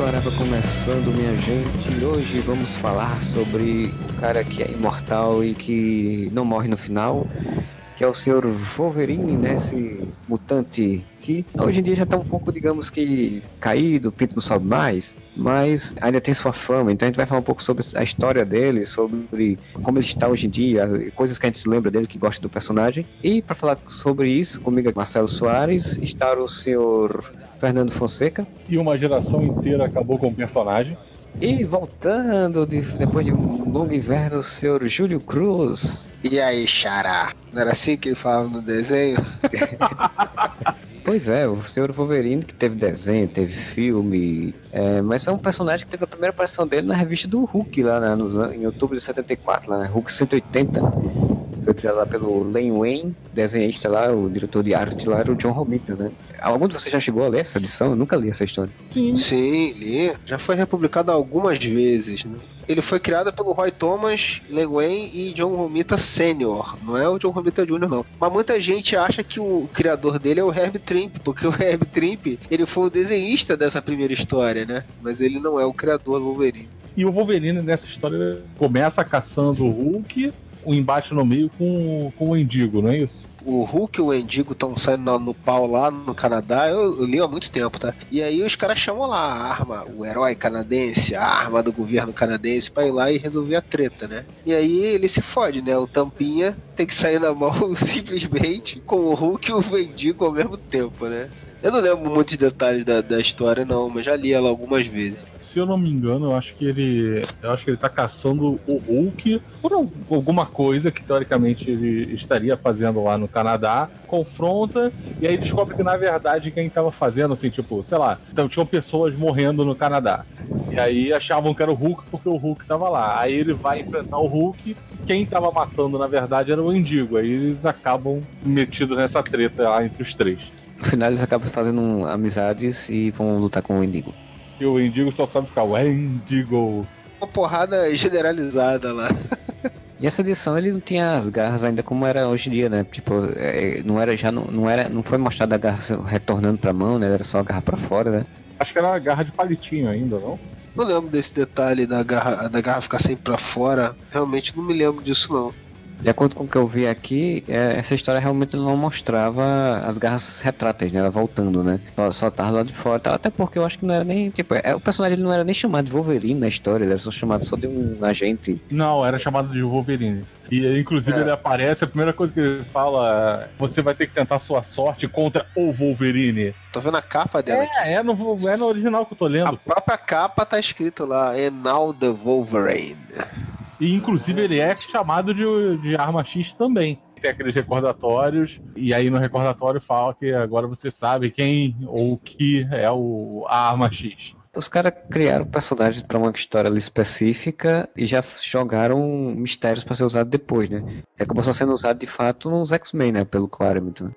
Suarava começando, minha gente. Hoje vamos falar sobre o cara que é imortal e que não morre no final, que é o senhor Wolverine, né? Esse mutante que hoje em dia já tá um pouco, digamos que, caído, o pinto não sobe mais, mas ainda tem sua fama. Então a gente vai falar um pouco sobre a história dele, sobre como ele está hoje em dia, as coisas que a gente se lembra dele, que gosta do personagem. E para falar sobre isso, comigo Marcelo Soares, está o senhor Fernando Fonseca. E uma geração inteira acabou com o personagem. E voltando de- depois de um longo inverno, o senhor Júlio Cruz. E aí, Xará? Não era assim que ele falava no desenho? Pois é, o senhor Wolverine que teve desenho, teve filme, é, mas foi um personagem que teve a primeira aparição dele na revista do Hulk, lá nos an- em outubro de 74, lá, né? Hulk 180. Criado lá pelo Len Wayne, desenhista lá, o diretor de arte lá era o John Romita, né? Algum de vocês já chegou a ler essa edição? Eu nunca li essa história. Sim. Sim, li. Já foi republicado algumas vezes, né? Ele foi criado pelo Roy Thomas, Len Wayne e John Romita Sr. Não é o John Romita Jr., não. Mas muita gente acha que o criador dele é o Herb Trimp, porque o Herb Trimp, ele foi o desenhista dessa primeira história, né? Mas ele não é o criador do Wolverine. E o Wolverine nessa história começa caçando o Hulk, o embate no meio com, com o Indigo, não é isso? O Hulk e o Endigo estão saindo no, pau lá no Canadá, eu, eu li há muito tempo, tá? E aí os caras chamam lá a arma, o herói canadense, a arma do governo canadense pra ir lá e resolver a treta, né? E aí ele se fode, né? O Tampinha tem que sair na mão simplesmente com o Hulk e o Endigo ao mesmo tempo, né? Eu não lembro muitos detalhes da, da história, não, mas já li ela algumas vezes. Se eu não me engano, eu acho que ele. Eu acho que ele tá caçando o Hulk por al- alguma coisa que teoricamente ele estaria fazendo lá no Canadá. Confronta e aí descobre que na verdade quem tava fazendo, assim, tipo, sei lá, então tinham pessoas morrendo no Canadá. E aí achavam que era o Hulk porque o Hulk tava lá. Aí ele vai enfrentar o Hulk. Quem tava matando, na verdade, era o Indigo. Aí eles acabam metidos nessa treta lá entre os três. No final eles acabam fazendo amizades e vão lutar com o Indigo. E o Indigo só sabe ficar Wendigo. Uma porrada generalizada lá. E essa edição ele não tinha as garras ainda como era hoje em dia, né? Tipo, é, não era já não, não era não foi mostrada a garra retornando pra mão, né? Era só a garra pra fora, né? Acho que era a garra de palitinho ainda, não? Não lembro desse detalhe da garra, da garra ficar sempre pra fora. Realmente não me lembro disso, não. De acordo com o que eu vi aqui, é, essa história realmente não mostrava as garras retráteis, né? Ela voltando, né? Só, só tava lá de fora. Até porque eu acho que não era nem. Tipo, é, o personagem ele não era nem chamado de Wolverine na história, ele era só chamado só de um agente. Não, era chamado de Wolverine. E inclusive É. ele aparece, a primeira coisa que ele fala é: você vai ter que tentar sua sorte contra o Wolverine. Tô vendo a capa dela aqui. É, é no, é no original que eu tô A lendo. própria capa tá escrito lá, now the Wolverine. E inclusive ele é chamado de, de arma X também. Tem aqueles recordatórios, e aí no recordatório fala que agora você sabe quem ou que é o, a arma X. Os caras criaram personagens pra uma história específica e já jogaram mistérios pra ser usado depois, né? Acabou só sendo usado de fato nos X-Men, né? Pelo Claremont. Né?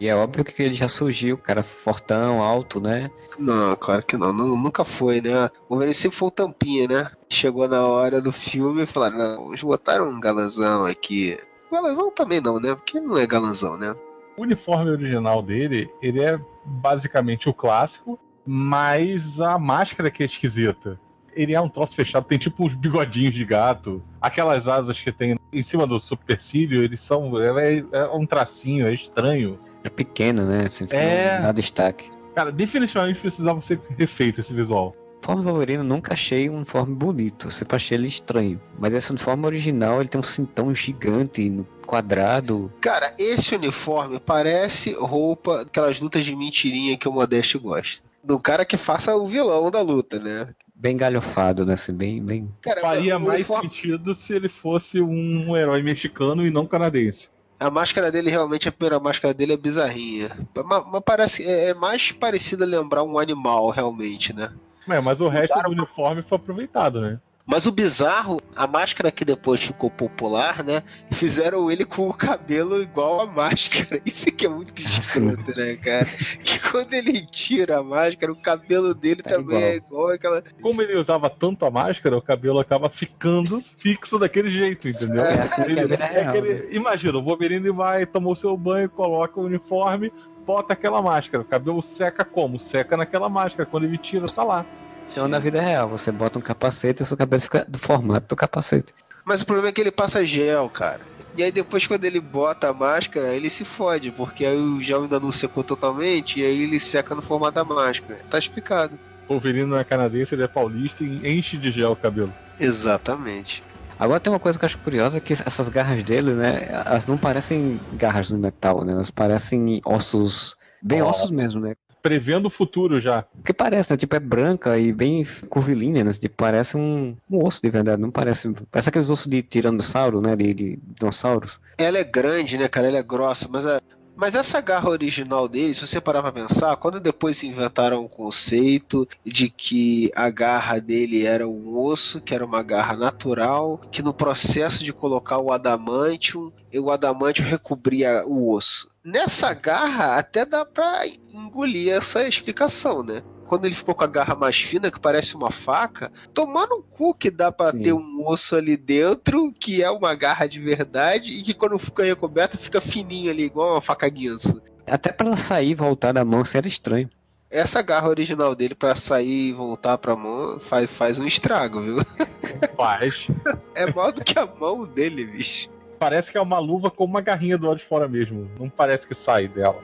E é óbvio que ele já surgiu, cara fortão, alto, né? Não, claro que não, nu- nunca foi, né? O Wolverine sempre foi o tampinha, né? Chegou na hora do filme e falaram, não, eles botaram um galanzão aqui. Galanzão também não, né? Porque não é galanzão, né? O uniforme original dele, ele é basicamente o clássico, mas a máscara que é esquisita. Ele é um troço fechado, tem tipo uns bigodinhos de gato. Aquelas asas que tem em cima do supercílio, eles são. É, é um tracinho, é estranho. É pequeno, né? Assim, É. Não dá destaque. Cara, definitivamente precisava ser refeito esse visual. Do Wolverine eu nunca achei um uniforme bonito, eu sempre achei ele estranho. Mas esse uniforme original, ele tem um cintão gigante, no- quadrado. Cara, esse uniforme parece roupa daquelas lutas de mentirinha que o Modeste gosta. Do cara que faça o vilão da luta, né? Bem galhofado, né? Assim, bem, bem. Cara, Faria mais uniforme- sentido se ele fosse um herói mexicano e não canadense. A máscara dele, realmente, a primeira máscara dele é bizarrinha. Mas, mas parece, é é mais parecido a lembrar um animal, realmente, né? É, mas o resto Mudaram do uniforme foi aproveitado, né? Mas o bizarro, a máscara que depois ficou popular, né? Fizeram ele com o cabelo igual a máscara. Isso aqui é muito Ah, escroto, né, cara? Que quando ele tira a máscara, o cabelo dele É também igual. é igual aquela. Como ele usava tanto a máscara, o cabelo acaba ficando fixo daquele jeito, entendeu? É assim que Ele- vida é real, aquele- né? Imagina, o Wolverine vai, tomou o seu banho, coloca o uniforme, bota aquela máscara. O cabelo seca como? Seca naquela máscara. Quando ele tira, tá lá. Então na vida real, você bota um capacete e seu cabelo fica do formato do capacete. Mas o problema é que ele passa gel, cara. E aí depois quando ele bota a máscara, ele se fode, porque aí o gel ainda não secou totalmente, e aí ele seca no formato da máscara. Tá explicado. O Wolverine não é canadense, ele é paulista e enche de gel o cabelo. Exatamente. Agora tem uma coisa que eu acho curiosa que essas garras dele, né, elas não parecem garras no metal, né? Elas parecem ossos, bem ossos mesmo, né? Prevendo o futuro já. Porque parece, né? Tipo, é branca e bem curvilínea, né? Tipo, parece um, um osso de verdade, não parece. Parece aqueles ossos de tiranossauro, né? De, de dinossauros. Ela é grande, né, cara? Ela é grossa, mas a... Mas essa garra original dele, se você parar pra pensar, quando depois inventaram o conceito de que a garra dele era um osso, que era uma garra natural, que no processo de colocar o adamantium, o adamantium recobria o osso. Nessa garra até dá pra engolir essa explicação, né? Quando ele ficou com a garra mais fina, que parece uma faca, tomar no cu que dá pra Sim. ter um osso ali dentro, que é uma garra de verdade, e que quando fica recoberta fica fininho ali, igual uma faca guinso. Até pra ela sair e voltar da mão, isso era estranho. Essa garra original dele pra sair e voltar pra mão faz, faz um estrago, viu? Faz. É maior do que a mão dele, bicho. Parece que é uma luva com uma garrinha do lado de fora mesmo. Não parece que sai dela.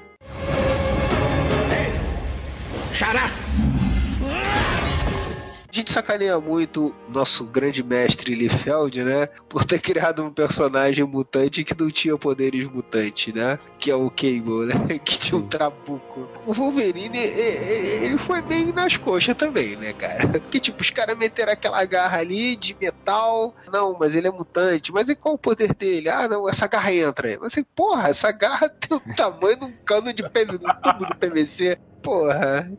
A gente sacaneia muito nosso grande mestre Liefeld, né? Por ter criado um personagem mutante que não tinha poderes mutantes, né? Que é o Cable, né? Que tinha um trabuco. O Wolverine, ele foi bem nas coxas também, né, cara? Que tipo, os caras meteram aquela garra ali de metal. Não, mas ele é mutante. Mas e qual o poder dele? Ah, não, essa garra entra. aí. Mas assim, porra, essa garra tem o tamanho de um cano de PVC, um tubo de PVC. Porra,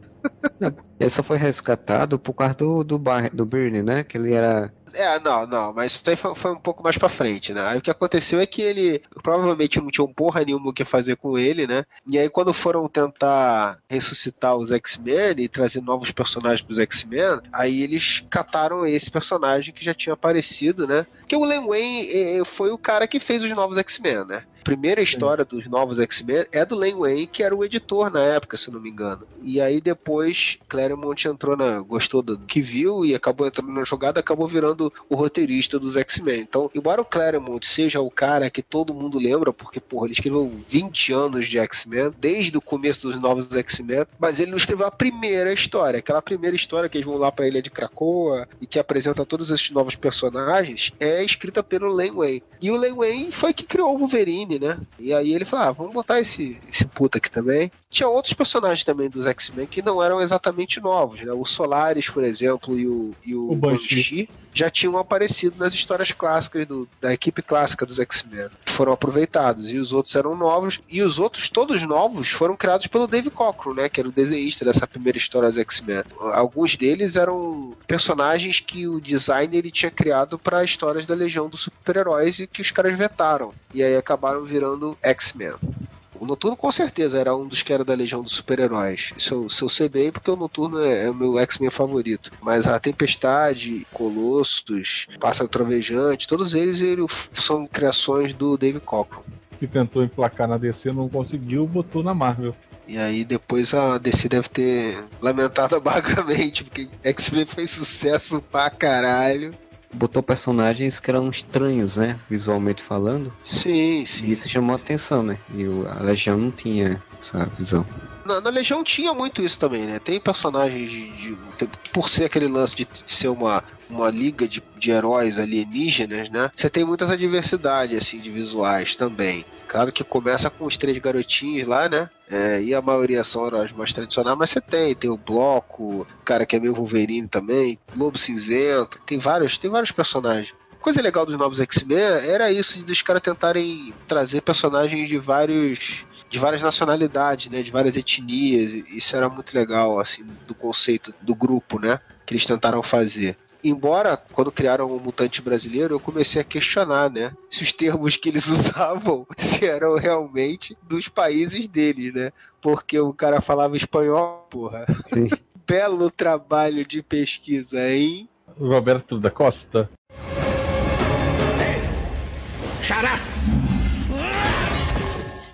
Ele só foi resgatado por causa do, do, Bar- do Birney, né? Que ele era. É, não, não, mas isso aí foi, foi um pouco mais pra frente, né? Aí o que aconteceu é que ele provavelmente não tinha um porra nenhuma o que fazer com ele, né? E aí quando foram tentar ressuscitar os X-Men e trazer novos personagens pros X-Men, aí eles cataram esse personagem que já tinha aparecido, né? Porque o Len Wayne eh, foi o cara que fez os novos X-Men, né? Primeira história dos novos X-Men é do Len Wayne, que era o editor na época, se não me engano. E aí depois Claremont entrou na. gostou do que viu e acabou entrando na jogada, acabou virando o roteirista dos X-Men. Então, embora o Claremont seja o cara que todo mundo lembra, porque, porra, ele escreveu 20 anos de X-Men, desde o começo dos novos X-Men, mas ele não escreveu a primeira história, aquela primeira história que eles vão lá pra Ilha de Krakoa e que apresenta todos esses novos personagens, é escrita pelo Len Wayne. E o Len Wayne foi que criou o Wolverine, né? E aí ele falou: ah, vamos botar esse, esse puta aqui também. Tinha outros personagens também dos X-Men que não eram exatamente novos, né? O Solaris, por exemplo, e o, e o, O Banshee. Banshee já tinham aparecido nas histórias clássicas do- da equipe clássica dos X-Men. Foram aproveitados. E os outros eram novos. E os outros, todos novos, foram criados pelo Dave Cockrum, né? Que era o desenhista dessa primeira história dos X-Men. Alguns deles eram personagens que o design ele tinha criado para histórias da Legião dos Super-Heróis e que os caras vetaram. E aí acabaram virando X-Men. O Noturno com certeza era um dos que era da Legião dos Super-Heróis. Isso, eu- isso eu sei bem porque o Noturno é, é o meu X-Men favorito. Mas a Tempestade, Colossus, Pássaro Trovejante, todos eles, ele- são criações do Dave Cockrum. Que tentou emplacar na DC, não conseguiu, botou na Marvel. E aí depois a DC deve ter lamentado amargamente, porque X-Men fez sucesso pra caralho. Botou personagens que eram estranhos, né? Visualmente falando. Sim, E sim. isso chamou a atenção, né? E a Legião não tinha essa visão. Na, na Legião tinha muito isso também, né? Tem personagens de. de- tem- por ser aquele lance de ser uma, uma liga de, de heróis alienígenas, né? Você tem muita essa diversidade, assim, de visuais também. Claro que começa com os três garotinhos lá, né? É, e a maioria são heróis mais tradicionais, mas você tem, tem o Bloco, o cara que é meio Wolverine também, Lobo Cinzento, tem vários, tem vários personagens. Coisa legal dos novos X-Men era isso, de os caras tentarem trazer personagens de vários de várias nacionalidades, né, de várias etnias. e Isso era muito legal, assim, do conceito do grupo, né, que eles tentaram fazer. Embora, quando criaram o Mutante Brasileiro, eu comecei a questionar, né? Se os termos que eles usavam se eram realmente dos países deles, né? Porque o cara falava espanhol, porra. Sim. Belo trabalho de pesquisa, hein? Roberto da Costa.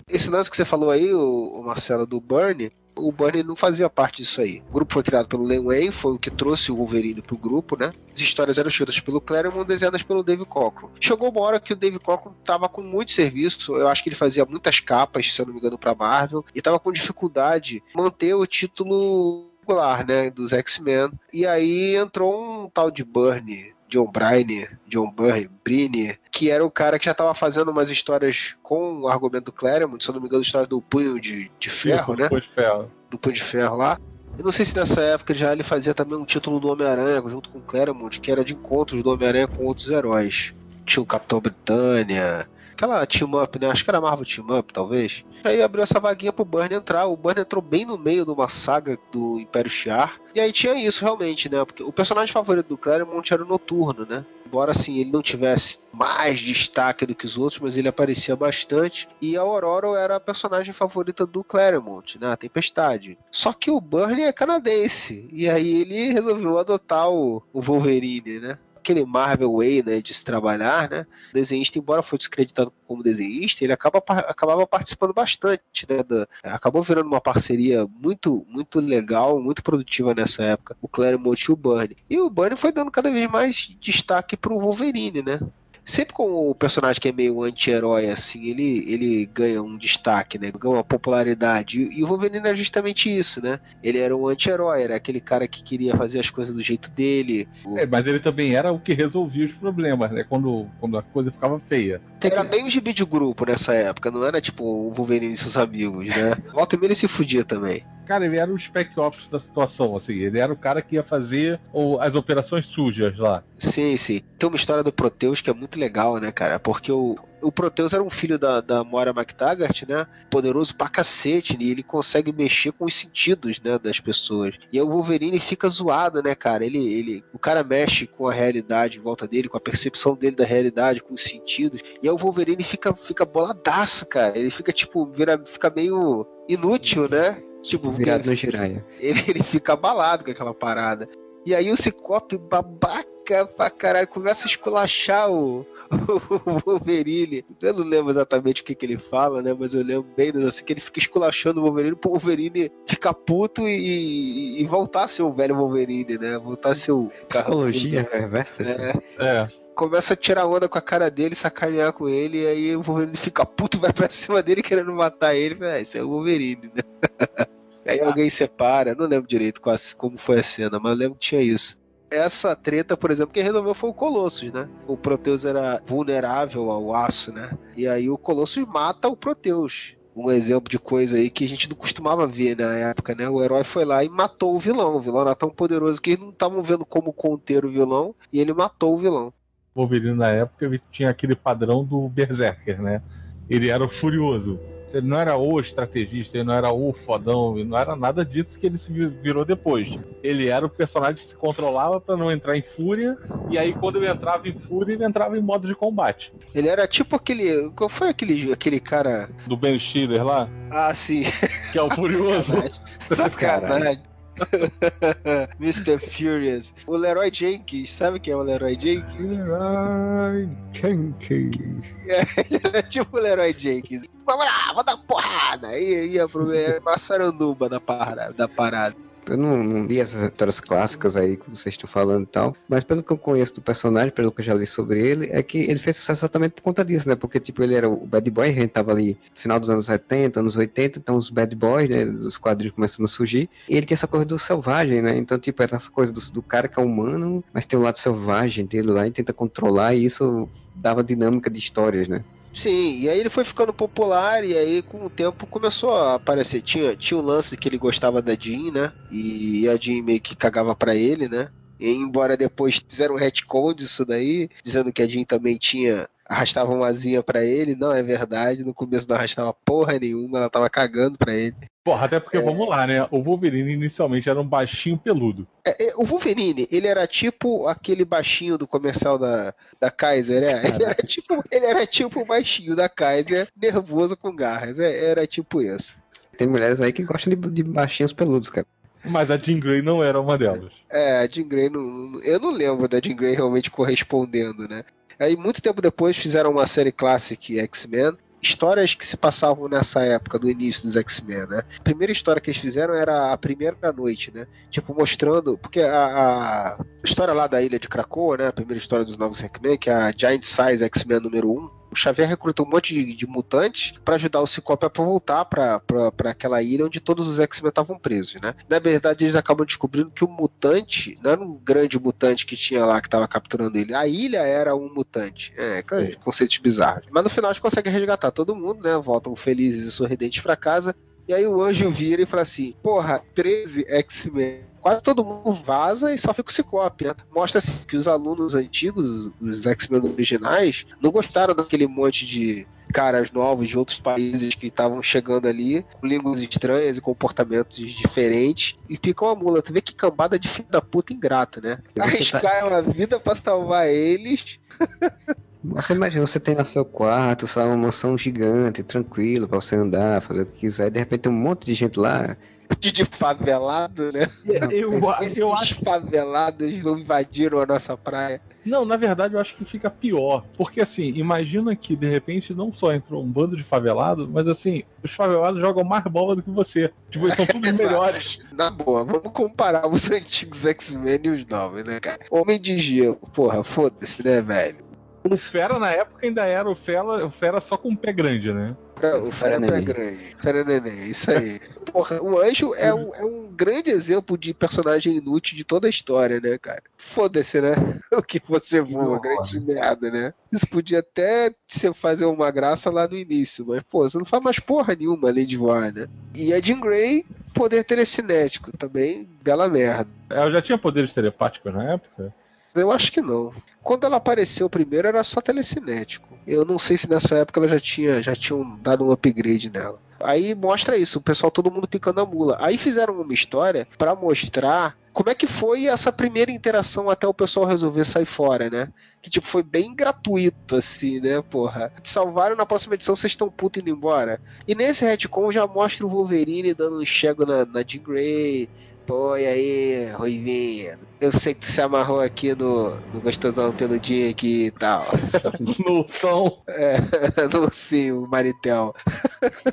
Esse lance que você falou aí, o, o Marcelo, do Burnie, o Burnie não fazia parte disso aí. O grupo foi criado pelo Len Wayne, foi o que trouxe o Wolverine pro grupo, né? As histórias eram escritas pelo Claremont, desenhadas pelo Dave Cockrum. Chegou uma hora que o Dave Cockrum tava com muito serviço, eu acho que ele fazia muitas capas, se eu não me engano, pra Marvel, e tava com dificuldade manter o título regular, né, dos X-Men. E aí entrou um tal de Burnie, John Brine, John Burry, Brine, que era o cara que já estava fazendo umas histórias com o argumento do Claremont, se eu não me engano, a história do punho de, de ferro, Isso, né? Punho de ferro. Do punho de ferro lá. Eu não sei se nessa época já ele fazia também um título do Homem-Aranha junto com o Claremont, que era de encontros do Homem-Aranha com outros heróis. Tinha o Capitão Britânia, aquela team up, né? Acho que era Marvel Team Up, talvez. Aí abriu essa vaguinha pro Burn entrar. O Burn entrou bem no meio de uma saga do Império Shi'ar. E aí tinha isso realmente, né? Porque o personagem favorito do Claremont era o Noturno, né? Embora assim ele não tivesse mais destaque do que os outros, mas ele aparecia bastante. E a Aurora era a personagem favorita do Claremont, né? A Tempestade. Só que o Burn é canadense. E aí ele resolveu adotar o, o Wolverine, né? Aquele Marvel Way, né, de se trabalhar, né, o desenhista, embora foi descreditado como desenhista, ele acaba, acabava participando bastante, né, da, acabou virando uma parceria muito, muito legal, muito produtiva nessa época, o Claremont e o Burnie. E o Burnie foi dando cada vez mais destaque pro Wolverine, né, sempre com o personagem que é meio anti-herói, assim, ele, ele ganha um destaque, né? Ganha uma popularidade. E, e o Wolverine é justamente isso, né? Ele era um anti-herói, era aquele cara que queria fazer as coisas do jeito dele. É, mas ele também era o que resolvia os problemas, né? Quando, quando a coisa ficava feia. Era bem um gibi de grupo nessa época, não era tipo o Wolverine e seus amigos, né? Volta e meia ele se fudia também. Cara, ele era o spec ops da situação, assim. Ele era o cara que ia fazer o, as operações sujas lá. Sim, sim. Tem uma história do Proteus que é muito legal, né, cara? Porque o, o Proteus era um filho da, da Moira McTaggart, né? Poderoso pra cacete, e ele consegue mexer com os sentidos, né, das pessoas. E aí o Wolverine fica zoado, né, cara? Ele, ele, o cara mexe com a realidade em volta dele, com a percepção dele da realidade, com os sentidos. E aí o Wolverine fica, fica boladaço, cara. Ele fica, tipo, vira, fica meio inútil, né? Tipo, Virado porque no giraia. ele, ele fica abalado com aquela parada. E aí o Ciclope babaca pra caralho começa a esculachar o, o Wolverine. Eu não lembro exatamente o que, que ele fala, né? Mas eu lembro bem assim, que ele fica esculachando o Wolverine pro Wolverine ficar puto e, e voltar a ser o velho Wolverine, né? Voltar a ser o Psicologia reversa. assim. É, É. começa a tirar onda com a cara dele, sacanear com ele, e aí o Wolverine fica puto, vai pra cima dele querendo matar ele. Fala, Ah, esse é o Wolverine, né? aí alguém separa, não lembro direito como foi a cena, mas eu lembro que tinha isso. Essa treta, por exemplo, quem resolveu foi o Colossus, né? O Proteus era vulnerável ao aço, né? E aí o Colossus mata o Proteus. Um exemplo de coisa aí que a gente não costumava ver na época, né? O herói foi lá e matou o vilão. O vilão era tão poderoso que eles não estavam vendo como conter o vilão e ele matou o vilão. O Wolverine na época ele tinha aquele padrão do Berserker, né? Ele era o furioso. Ele não era o estrategista, ele não era o fodão, ele não era nada disso que ele se vi- virou depois. Ele era o personagem que se controlava pra não entrar em fúria, e aí quando ele entrava em fúria, ele entrava em modo de combate. Ele era tipo aquele. Qual foi aquele, aquele cara. Do Ben Stiller lá, Ah, sim. que é o furioso. Sacanagem. Mr. Furious. O Leroy Jenkins, sabe quem é o Leroy Jenkins? Ai, Jenkins. Ele era tipo o Leroy Jenkins. Vamos lá, vou dar porrada. Ia, ia pro é, Massaranduba da parada. Da parada. Eu não, não li essas histórias clássicas aí que vocês estão falando e tal, mas pelo que eu conheço do personagem, pelo que eu já li sobre ele, é que ele fez sucesso exatamente por conta disso, né? Porque, tipo, ele era o bad boy, a gente tava ali no final dos anos 70, anos 80, então os bad boys, né, dos quadrinhos começando a surgir, e ele tinha essa coisa do selvagem, né? Então, tipo, era essa coisa do, do cara que é humano, mas tem o lado selvagem dele lá e tenta controlar, e isso dava dinâmica de histórias, né? Sim, e aí ele foi ficando popular e aí com o tempo começou a aparecer. Tinha, tinha o lance que ele gostava da Jean, né? E a Jean meio que cagava pra ele, né? E embora depois fizeram um retcon disso daí, dizendo que a Jean também tinha arrastava uma asinha pra ele. Não, é verdade, no começo não arrastava porra nenhuma, ela tava cagando pra ele. Porra, até porque, é... vamos lá, né? O Wolverine inicialmente era um baixinho peludo. É, é, o Wolverine, ele era tipo aquele baixinho do comercial da, da Kaiser, é? Ele era, tipo, ele era tipo o baixinho da Kaiser, nervoso com garras. É, era tipo isso. Tem mulheres aí que gostam de, de baixinhos peludos, cara. Mas a Jean Grey não era uma delas. É, a Jean Grey não. Eu não lembro da Jean Grey realmente correspondendo, né? Aí, muito tempo depois, fizeram uma série clássica X-Men, histórias que se passavam nessa época, do início dos X-Men, né? A primeira história que eles fizeram era a primeira noite, né? Tipo, mostrando. Porque a, a história lá da ilha de Krakoa, né? A primeira história dos novos X-Men, que é a Giant Size X-Men número 1, o Xavier recrutou um monte de, de mutantes para ajudar o Ciclope a voltar para aquela ilha onde todos os X-Men estavam presos, né? Na verdade, eles acabam descobrindo que o mutante não era um grande mutante que tinha lá que estava capturando ele. A ilha era um mutante. É, conceitos bizarros. Mas no final eles conseguem resgatar todo mundo, né? Voltam felizes e sorridentes para casa. E aí o anjo vira e fala assim: Porra, 13 X-Men quase todo mundo vaza e só fica o Ciclope. Né? Mostra -se que os alunos antigos, os X-Men originais, não gostaram daquele monte de caras novos de outros países que estavam chegando ali, com línguas estranhas e comportamentos diferentes, e ficam a mula. Tu vê que cambada de filho da puta ingrata, né? Arriscaram tá... a vida para salvar eles. Você imagina, você tem no seu quarto, sabe, uma mansão gigante, tranquilo, para você andar, fazer o que quiser, e de repente tem um monte de gente lá de favelado, né? Eu, eu acho favelados não invadiram a nossa praia. Não, na verdade eu acho que fica pior. Porque assim, imagina que de repente não só entrou um bando de favelado, mas assim, os favelados jogam mais bola do que você. Tipo, eles são todos melhores. Na boa, vamos comparar os antigos X-Men e os novos, né, cara? Homem de gelo, porra, foda-se, né, velho? O Fera na época ainda era o Fera, o Fera só com o pé grande, né? O Fera é grande. Fera Neném, isso aí. Porra, o Anjo é um, é um grande exemplo de personagem inútil de toda a história, né, cara? Foda-se, né? O que você voa, grande merda, né? Isso podia até você fazer uma graça lá no início, mas, pô, você não faz mais porra nenhuma além de voar, né? E a Jean Grey, poder telecinético, também, bela merda. Ela já tinha poderes telepáticos na época? Eu acho que não. Quando ela apareceu primeiro era só telecinético. Eu não sei se nessa época ela já tinha já tinham dado um upgrade nela. Aí mostra isso, o pessoal todo mundo picando a mula. Aí fizeram uma história para mostrar como é que foi essa primeira interação até o pessoal resolver sair fora, né? Que tipo foi bem gratuito assim, né, porra. Te salvaram na próxima edição, vocês estão puto indo embora. E nesse retcon já mostra o Wolverine dando um chego na, na Jean Grey, Pô, e aí, Ruivinha? Eu sei que tu se amarrou aqui no, no gostosão peludinho aqui e tal. no som. É, no sim, o Maritel.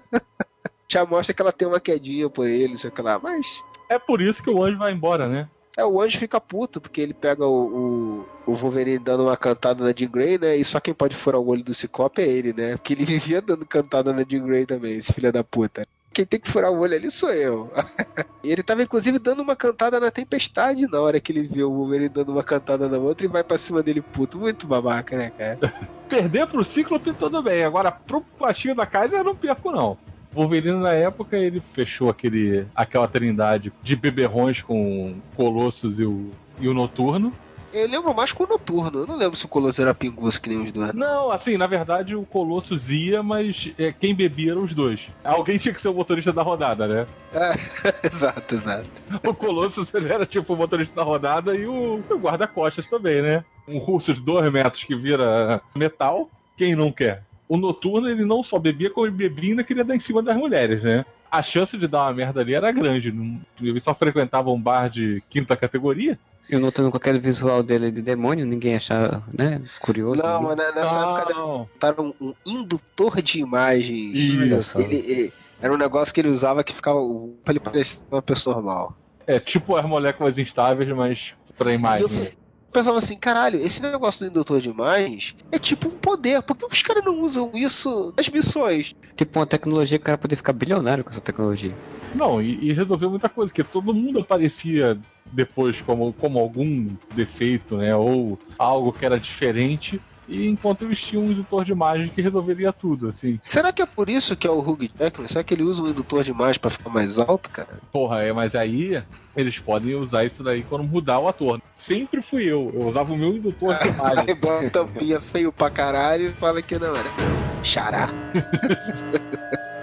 Já mostra que ela tem uma quedinha por ele, sei lá, mas. É por isso que o anjo vai embora, né? É, o anjo fica puto, porque ele pega o, o, o, Wolverine dando uma cantada na Jean Grey, né? E só quem pode furar o olho do Ciclope é ele, né? Porque ele vivia dando cantada na Jean Grey também, esse filho da puta quem tem que furar o olho ali sou eu. ele tava inclusive dando uma cantada na tempestade na hora que ele viu o Wolverine dando uma cantada na outra e vai pra cima dele puto. Muito babaca, né, cara? Perder pro Cíclope tudo bem, agora pro baixinho da casa eu não perco não. Wolverine na época ele fechou aquele, aquela trindade de beberrões com Colossus e o, e o Noturno eu lembro mais com o Noturno. Eu não lembro se o Colossus era pinguço que nem os dois. Não, assim, na verdade o Colossus ia, mas é, quem bebia eram os dois. Alguém tinha que ser o motorista da rodada, né? É, exato, exato. O Colossus ele era tipo o motorista da rodada e o, o guarda-costas também, né? Um russo de dois metros que vira metal, quem não quer? O Noturno ele não só bebia, como ele bebia e ainda queria dar em cima das mulheres, né? a chance de dar uma merda ali era grande. Ele só frequentava um bar de quinta categoria. Eu notando com aquele visual dele de demônio, ninguém achava, né? Curioso. Não, mas nessa não. época botaram um, um indutor de imagem. Isso. Ele, ele, era um negócio que ele usava que ficava. pra ele parecer uma pessoa normal. É, tipo as moléculas instáveis, mas pra imagem. Eu pensava assim, caralho, esse negócio do indutor de imagens é tipo um poder. Por que os caras não usam isso nas missões? Tipo uma tecnologia que o cara poder ficar bilionário com essa tecnologia. Não, e, e resolveu muita coisa, que todo mundo aparecia depois como, como algum defeito, né? Ou algo que era diferente. E enquanto eles tinham um indutor de imagem que resolveria tudo, assim. Será que é por isso que é o Hugh Jackman? Será que ele usa um indutor de imagem para ficar mais alto, cara? Porra, é, mas aí eles podem usar isso daí quando mudar o ator. sempre fui eu. Eu usava o meu indutor de imagem. Aí bota tampinha feio pra caralho e fala que não era. Xará.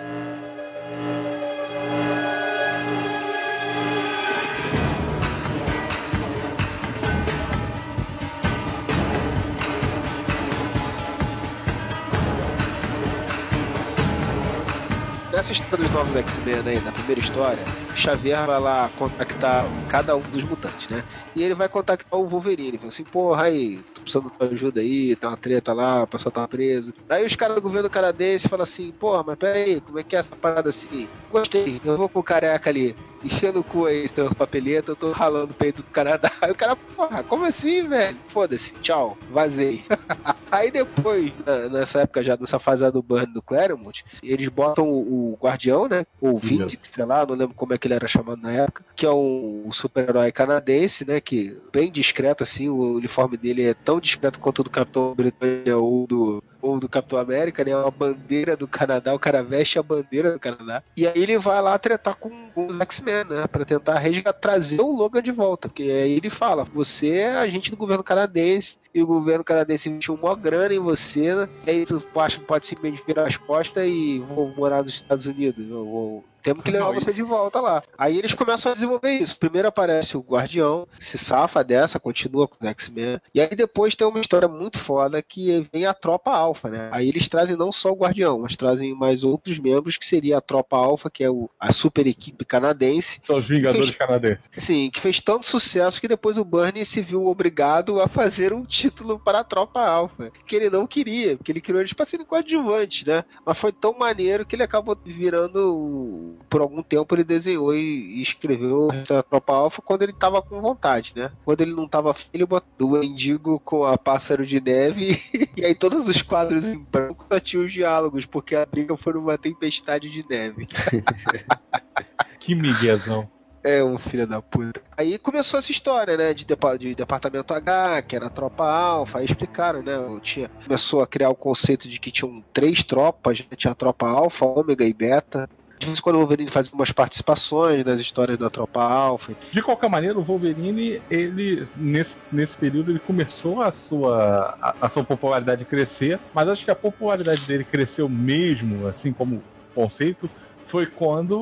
Nessa história dos novos X-Men aí, na primeira história, o Xavier vai lá contactar cada um dos mutantes, né? E ele vai contactar o Wolverine. Ele fala assim, porra, aí, tô precisando de tua ajuda aí, tá uma treta lá, o pessoal tá preso. Aí os caras do governo canadense falam assim, porra, mas pera aí, como é que é essa parada assim? Gostei, eu vou com o careca ali enchendo o cu aí, seu papeleta, eu tô ralando o peito do Canadá. Aí o cara, porra, como assim, velho? Foda-se, tchau, vazei. aí depois, na, nessa época já, nessa fase do Burn do Claremont, eles botam o, o Guardião, né? Ou Vindic, sei lá, não lembro como é que ele era chamado na época, que é um, um super-herói canadense, né? Que bem discreto, assim, o uniforme dele é tão discreto quanto o do Capitão Britânia ou do ou do Capitão América, né? A bandeira do Canadá, o cara veste a bandeira do Canadá. E aí ele vai lá tretar com, os X-Men, né? Pra tentar resgatar, trazer o Logan de volta. Porque aí ele fala: você é agente do governo canadense, e o governo canadense investiu uma grana em você, né? e aí tu pode, pode simplesmente virar as costas e vou morar nos Estados Unidos. Vou, temos que levar Não, você de volta lá. Aí eles começam a desenvolver isso. Primeiro aparece o Guardião, se safa dessa, continua com o X-Men. E aí depois tem uma história muito foda que vem a tropa alfa, né? Aí eles trazem não só o Guardião, mas trazem mais outros membros, que seria a tropa alfa, que é o, a super equipe canadense. São os Vingadores fez, canadenses. Sim, que fez tanto sucesso que depois o Bernie se viu obrigado a fazer um título para a tropa alfa, que ele não queria, porque ele criou eles para serem coadjuvantes, né? Mas foi tão maneiro que ele acabou virando por algum tempo ele desenhou e, e escreveu a Tropa Alpha quando ele tava com vontade, né? Quando ele não tava ele botou o Endigo com a Pássaro de Neve e aí todos os quadros em branco só tinham os diálogos, porque a briga foi uma tempestade de neve. que miguezão. É um filho da puta. Aí começou essa história, né? De, depa de departamento H, que era a tropa alfa. Aí explicaram, né? Tinha, começou a criar o conceito de que tinham três tropas: né? tinha a tropa alfa, ômega e beta de vez em quando o Wolverine faz umas participações nas histórias da Tropa Alpha. De qualquer maneira, o Wolverine, ele, nesse, nesse período, ele começou a sua, a, a sua popularidade crescer, mas acho que a popularidade dele cresceu mesmo, assim como conceito, foi quando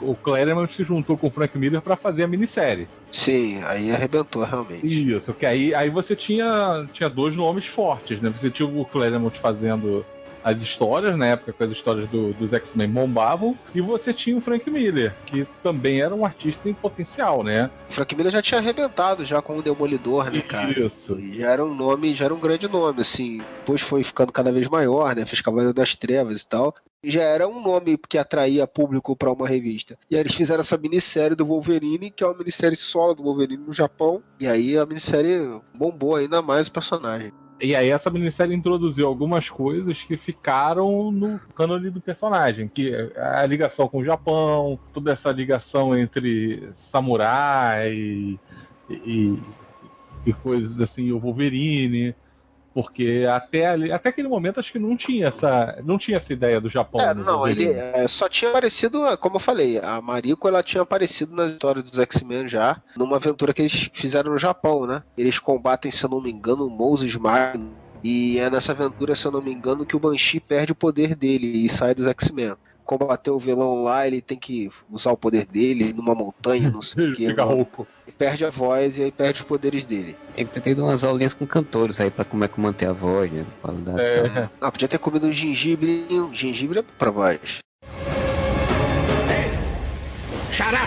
o Claremont se juntou com o Frank Miller para fazer a minissérie. Sim, aí arrebentou realmente. Isso, que aí, aí você tinha, tinha dois nomes fortes, né? Você tinha o Claremont fazendo as histórias, na época que as histórias do, dos X-Men bombavam, e você tinha o Frank Miller, que também era um artista em potencial, né? O Frank Miller já tinha arrebentado já com o Demolidor, né, cara? Isso. E já era um nome, já era um grande nome, assim. Depois foi ficando cada vez maior, né? Fez Cavaleiro das Trevas e tal já era um nome que atraía público para uma revista. E aí eles fizeram essa minissérie do Wolverine, que é uma minissérie solo do Wolverine no Japão. E aí a minissérie bombou ainda mais o personagem. E aí essa minissérie introduziu algumas coisas que ficaram no cânone do personagem, que é a ligação com o Japão, toda essa ligação entre samurai e, e, e coisas assim, o Wolverine, porque até, ali, até aquele momento acho que não tinha essa, não tinha essa ideia do Japão. É, não, ele é, só tinha aparecido, como eu falei, a Mariko ela tinha aparecido na história dos X-Men já, numa aventura que eles fizeram no Japão, né? Eles combatem, se eu não me engano, o Moses Magnum. E é nessa aventura, se eu não me engano, que o Banshee perde o poder dele e sai dos X-Men combater o vilão lá, ele tem que usar o poder dele numa montanha, não sei o que. Fica rouco. Perde a voz e aí perde os poderes dele. Tem que ter tido umas aulinhas com cantores aí pra como é que manter a voz, né? É. Ah, podia ter comido um gengibre. Gengibre é pra voz. Xará!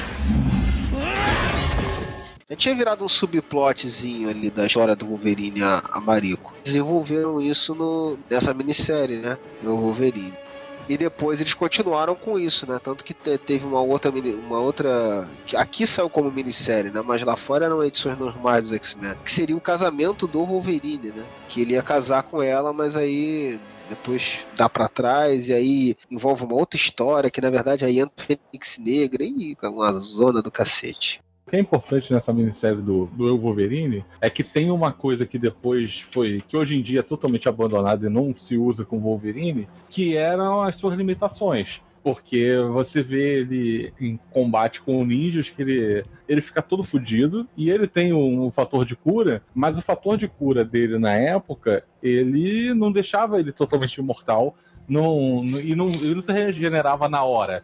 Já tinha virado um subplotzinho ali da história do Wolverine a, a Marico. Desenvolveram isso no, nessa minissérie, né? O Wolverine. E depois eles continuaram com isso, né? Tanto que teve uma outra. Uma outra aqui saiu como minissérie, né? Mas lá fora eram edições normais dos X-Men. Que seria o casamento do Wolverine, né? Que ele ia casar com ela, mas aí depois dá para trás e aí envolve uma outra história que na verdade aí entra o Fênix Negra e uma zona do cacete. Que é importante nessa minissérie do, do Eu Wolverine é que tem uma coisa que depois foi, que hoje em dia é totalmente abandonada e não se usa com Wolverine, que eram as suas limitações. Porque você vê ele em combate com ninjas que ele, ele fica todo fodido e ele tem um, um, fator de cura, mas o fator de cura dele na época, ele não deixava ele totalmente imortal não, não, e não, ele não se regenerava na hora.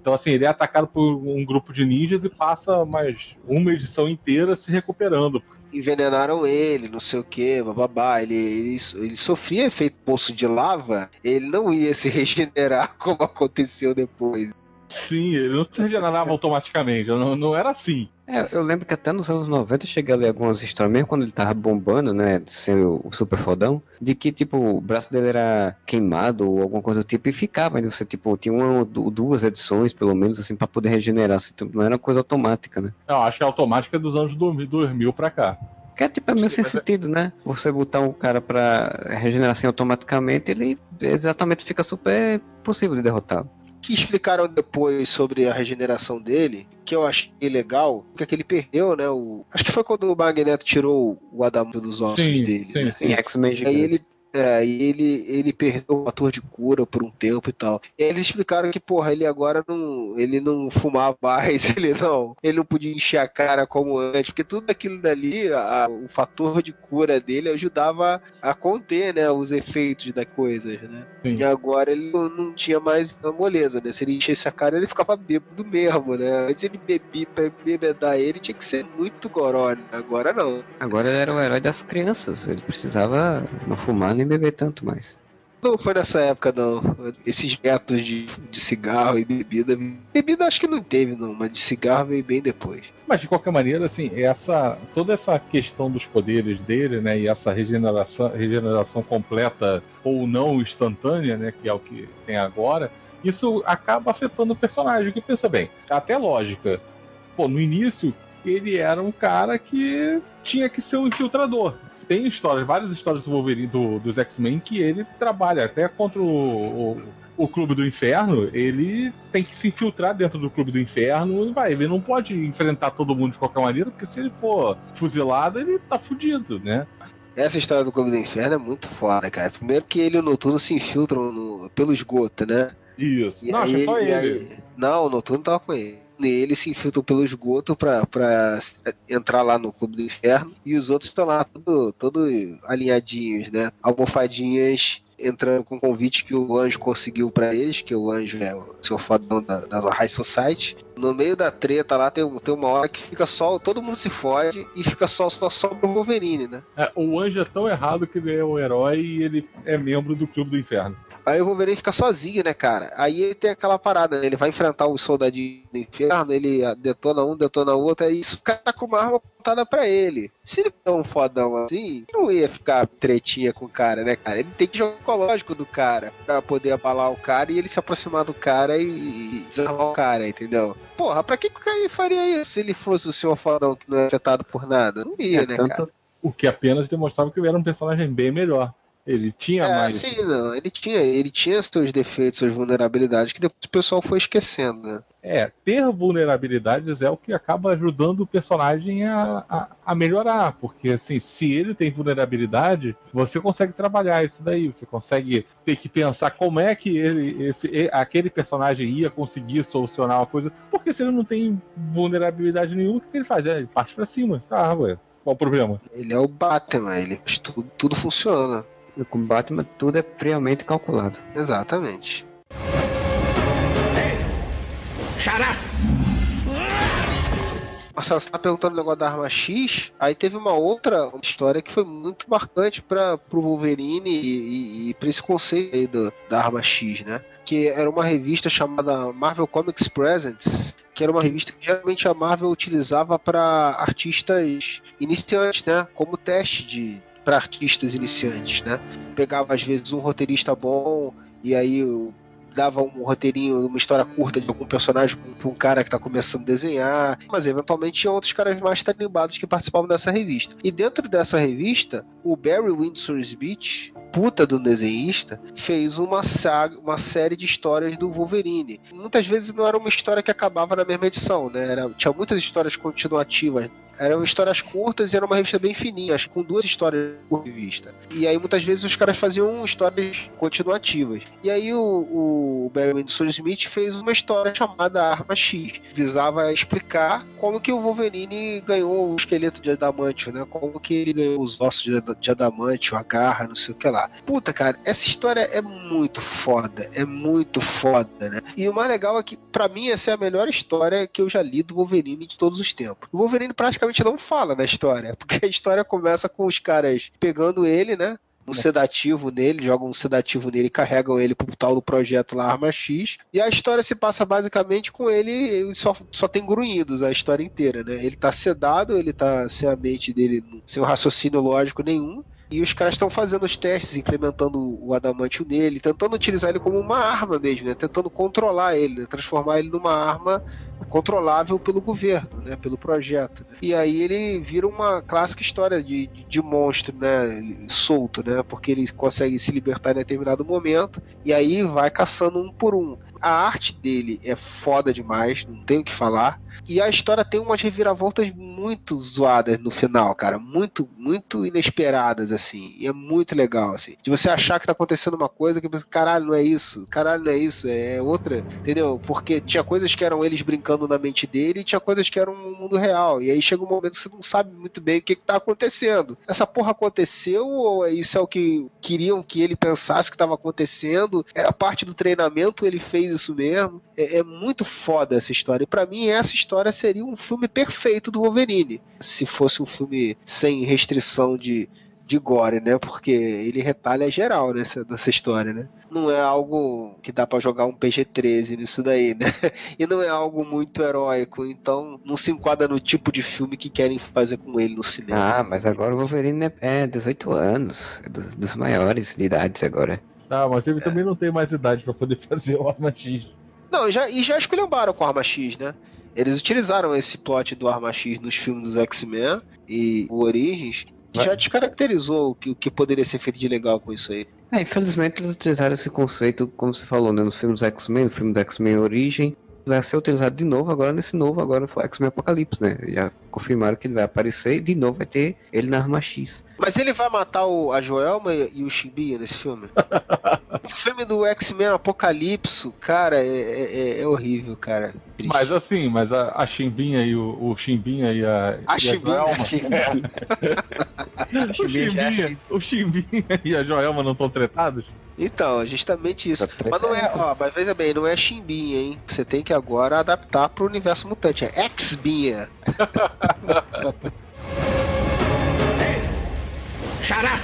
Então, assim, ele é atacado por um grupo de ninjas e passa mais uma edição inteira se recuperando envenenaram ele, não sei o que, bababá. Ele, ele, ele sofria efeito poço de lava, ele não ia se regenerar como aconteceu depois. Sim, ele não se regenerava automaticamente, não, não era assim. É, eu lembro que até nos anos 90 eu cheguei a ler algumas histórias, mesmo quando ele tava bombando, né, sendo o super fodão, de que, tipo, o braço dele era queimado ou alguma coisa do tipo, e ficava, né, você, tipo, tinha uma ou duas edições, pelo menos, assim, para poder regenerar, assim, não era coisa automática, né. Eu acho que a automática é dos anos 2000 pra cá. Que é tipo, é meio sem sentido, né? Você botar um cara pra regeneração automaticamente, ele exatamente fica super possível de derrotá-lo que explicaram depois sobre a regeneração dele, que eu achei legal, que é que ele perdeu, né? O... Acho que foi quando o Magneto tirou o Adamantium dos ossos sim, dele. Sim, né? sim. X-Men Aí ele é, e ele, ele perdeu o ator de cura por um tempo e tal. E eles explicaram que, porra, ele agora não. Ele não fumava mais, ele não. Ele não podia encher a cara como antes, porque tudo aquilo dali, a, o fator de cura dele ajudava a conter, né, os efeitos das coisas, né? Sim. E agora ele não, não, tinha mais a moleza, né? Se ele enchesse a cara, ele ficava bêbado mesmo, né? Antes ele bebia pra bebedar ele, tinha que ser muito goró, né? Agora não. Agora ele era o herói das crianças, ele precisava não fumar nem beber tanto mais. Não foi nessa época, não. Esses métodos de, de cigarro e bebida. Bebida acho que não teve, não, mas de cigarro veio bem depois. Mas de qualquer maneira, assim, essa toda essa questão dos poderes dele, né, e essa regeneração, regeneração completa ou não instantânea, né, que é o que tem agora, isso acaba afetando o personagem. Que pensa bem, até lógica. Pô, no início ele era um cara que tinha que ser um infiltrador tem histórias, várias histórias do Wolverine, do, dos X-Men, que ele trabalha até contra o, o, o, Clube do Inferno. Ele tem que se infiltrar dentro do Clube do Inferno. Vai, ele não pode enfrentar todo mundo de qualquer maneira, porque se ele for fuzilado, ele tá fudido, né? Essa história do Clube do Inferno é muito foda, cara. Primeiro que ele e o Noturno se infiltram no, pelo esgoto, né? Isso. E não, aí, acho só ele. Aí... Não, o Noturno tava com ele ele se infiltram pelo esgoto pra entrar lá no Clube do Inferno. E os outros estão lá todo, todo alinhadinhos, né? Almofadinhas entrando com o convite que o anjo conseguiu para eles, que o anjo é o seu fodão da, da High Society. No meio da treta lá tem, tem uma hora que fica só, todo mundo se fode e fica só, só, só o Wolverine, né? É, o anjo é tão errado que ele é um herói e ele é membro do Clube do Inferno. Aí o Wolverine fica sozinho, né, cara? Aí ele tem aquela parada, né? Ele vai enfrentar os soldadinhos do inferno, ele detona um, detona outro, aí isso cara tá com uma arma apontada pra ele. Se ele for um fodão assim, não ia ficar tretinha com o cara, né, cara? Ele tem que jogar ecológico do cara pra poder abalar o cara e ele se aproximar do cara e desarmar o cara, entendeu? Porra, pra que, que o cara faria isso se ele fosse o senhor fodão que não é afetado por nada? Não ia, é, né, tanto... cara? O que apenas demonstrava que ele era um personagem bem melhor. Ele tinha é, mais. Sim, não. Ele tinha, ele tinha seus defeitos, suas vulnerabilidades, que depois o pessoal foi esquecendo, né? É, ter vulnerabilidades é o que acaba ajudando o personagem a, a, a, melhorar. Porque, assim, se ele tem vulnerabilidade, você consegue trabalhar isso daí. Você consegue ter que pensar como é que ele, esse, aquele personagem ia conseguir solucionar uma coisa. Porque se ele não tem vulnerabilidade nenhuma, o que ele faz? É, ele parte pra cima. Ah, ué. Qual o problema? Ele é o Batman, ele, tudo, tudo funciona. No combate, mas tudo é friamente calculado. Exatamente. Xará! Marcelo, você tá perguntando o negócio da arma X, aí teve uma outra história que foi muito marcante para pro Wolverine e, e, e pra esse conceito aí do, da arma X, né? Que era uma revista chamada Marvel Comics Presents, que era uma revista que geralmente a Marvel utilizava para artistas iniciantes, né? Como teste de, para artistas iniciantes, né? Pegava às vezes um roteirista bom e aí dava um roteirinho, uma história curta de algum personagem para um cara que está começando a desenhar, mas eventualmente tinha outros caras mais tarimbados que participavam dessa revista. E dentro dessa revista, o Barry Windsor Smith, puta do desenhista, fez uma, saga, uma série de histórias do Wolverine. Muitas vezes não era uma história que acabava na mesma edição, né? Era, tinha muitas histórias continuativas eram histórias curtas e era uma revista bem fininha, acho que com duas histórias por revista. E aí muitas vezes os caras faziam histórias continuativas. E aí o, o Barry Windsor Smith fez uma história chamada Arma X. Visava explicar como que o Wolverine ganhou o esqueleto de adamantio, né? Como que ele ganhou os ossos de, de adamantio, a garra, não sei o que lá. Puta, cara, essa história é muito foda. É muito foda, né? E o mais legal é que, para mim, essa é a melhor história que eu já li do Wolverine de todos os tempos. O Wolverine praticamente não fala na história, porque a história começa com os caras pegando ele, né? um sedativo nele, jogam um sedativo nele e carregam ele pro tal do projeto lá, Arma X. E a história se passa basicamente com ele, só, só tem grunhidos a história inteira, né? Ele tá sedado, ele tá sem a mente dele, sem o raciocínio lógico nenhum. E os caras estão fazendo os testes, implementando o adamantio nele, tentando utilizar ele como uma arma mesmo, né? Tentando controlar ele, né? transformar ele numa arma controlável pelo governo, né, pelo projeto. E aí ele vira uma clássica história de, de, de, monstro, né, solto, né, porque ele consegue se libertar em determinado momento e aí vai caçando um por um. A arte dele é foda demais, não tenho o que falar. E a história tem umas reviravoltas muito zoadas no final, cara. Muito, muito inesperadas, assim. E é muito legal, assim. De você achar que tá acontecendo uma coisa que, caralho, não é isso. Caralho, não é isso. É outra. Entendeu? Porque tinha coisas que eram eles brincando na mente dele e tinha coisas que eram no mundo real. E aí chega um momento que você não sabe muito bem o que, que tá acontecendo. Essa porra aconteceu ou é isso é o que queriam que ele pensasse que estava acontecendo? Era parte do treinamento, ele fez isso mesmo. É, é muito foda essa história. E para mim, essa história seria um filme perfeito do Wolverine. Se fosse um filme sem restrição de, de gore, né? Porque ele retalha geral nessa, nessa história, né? Não é algo que dá para jogar um PG-13 nisso daí, né? E não é algo muito heróico, então não se enquadra no tipo de filme que querem fazer com ele no cinema. Ah, mas agora o Wolverine é 18 anos, é dos, dos maiores de idade agora. Ah, mas ele é. também não tem mais idade para poder fazer o Arma X. Não, já, e já esculhambaram com o Arma X, né? Eles utilizaram esse plot do Arma X nos filmes dos X-Men e o Origins já descaracterizou o que, o que poderia ser feito de legal com isso aí. É, infelizmente eles utilizaram esse conceito, como você falou, né, nos filmes X-Men, no filme do X-Men Origem, vai ser utilizado de novo agora nesse novo, agora foi X-Men Apocalipse, né? Já confirmaram que ele vai aparecer e de novo vai ter ele na arma X. Mas ele vai matar o, a Joelma e o Shimbia nesse filme? o filme do X-Men Apocalipse, cara, é, é, é, horrível, cara. Triste. Mas assim, mas a, a Chimbinha e o, o Chimbinha e a. A, e Chimbinha, a, Chimbinha. o, Chimbinha, o Chimbinha e a Joelma não estão tretados? Então, justamente isso. Tá mas não é, ó, mas veja bem, não é Chimbinha, hein? Você tem que agora adaptar pro universo mutante. É X-Binha. Xará!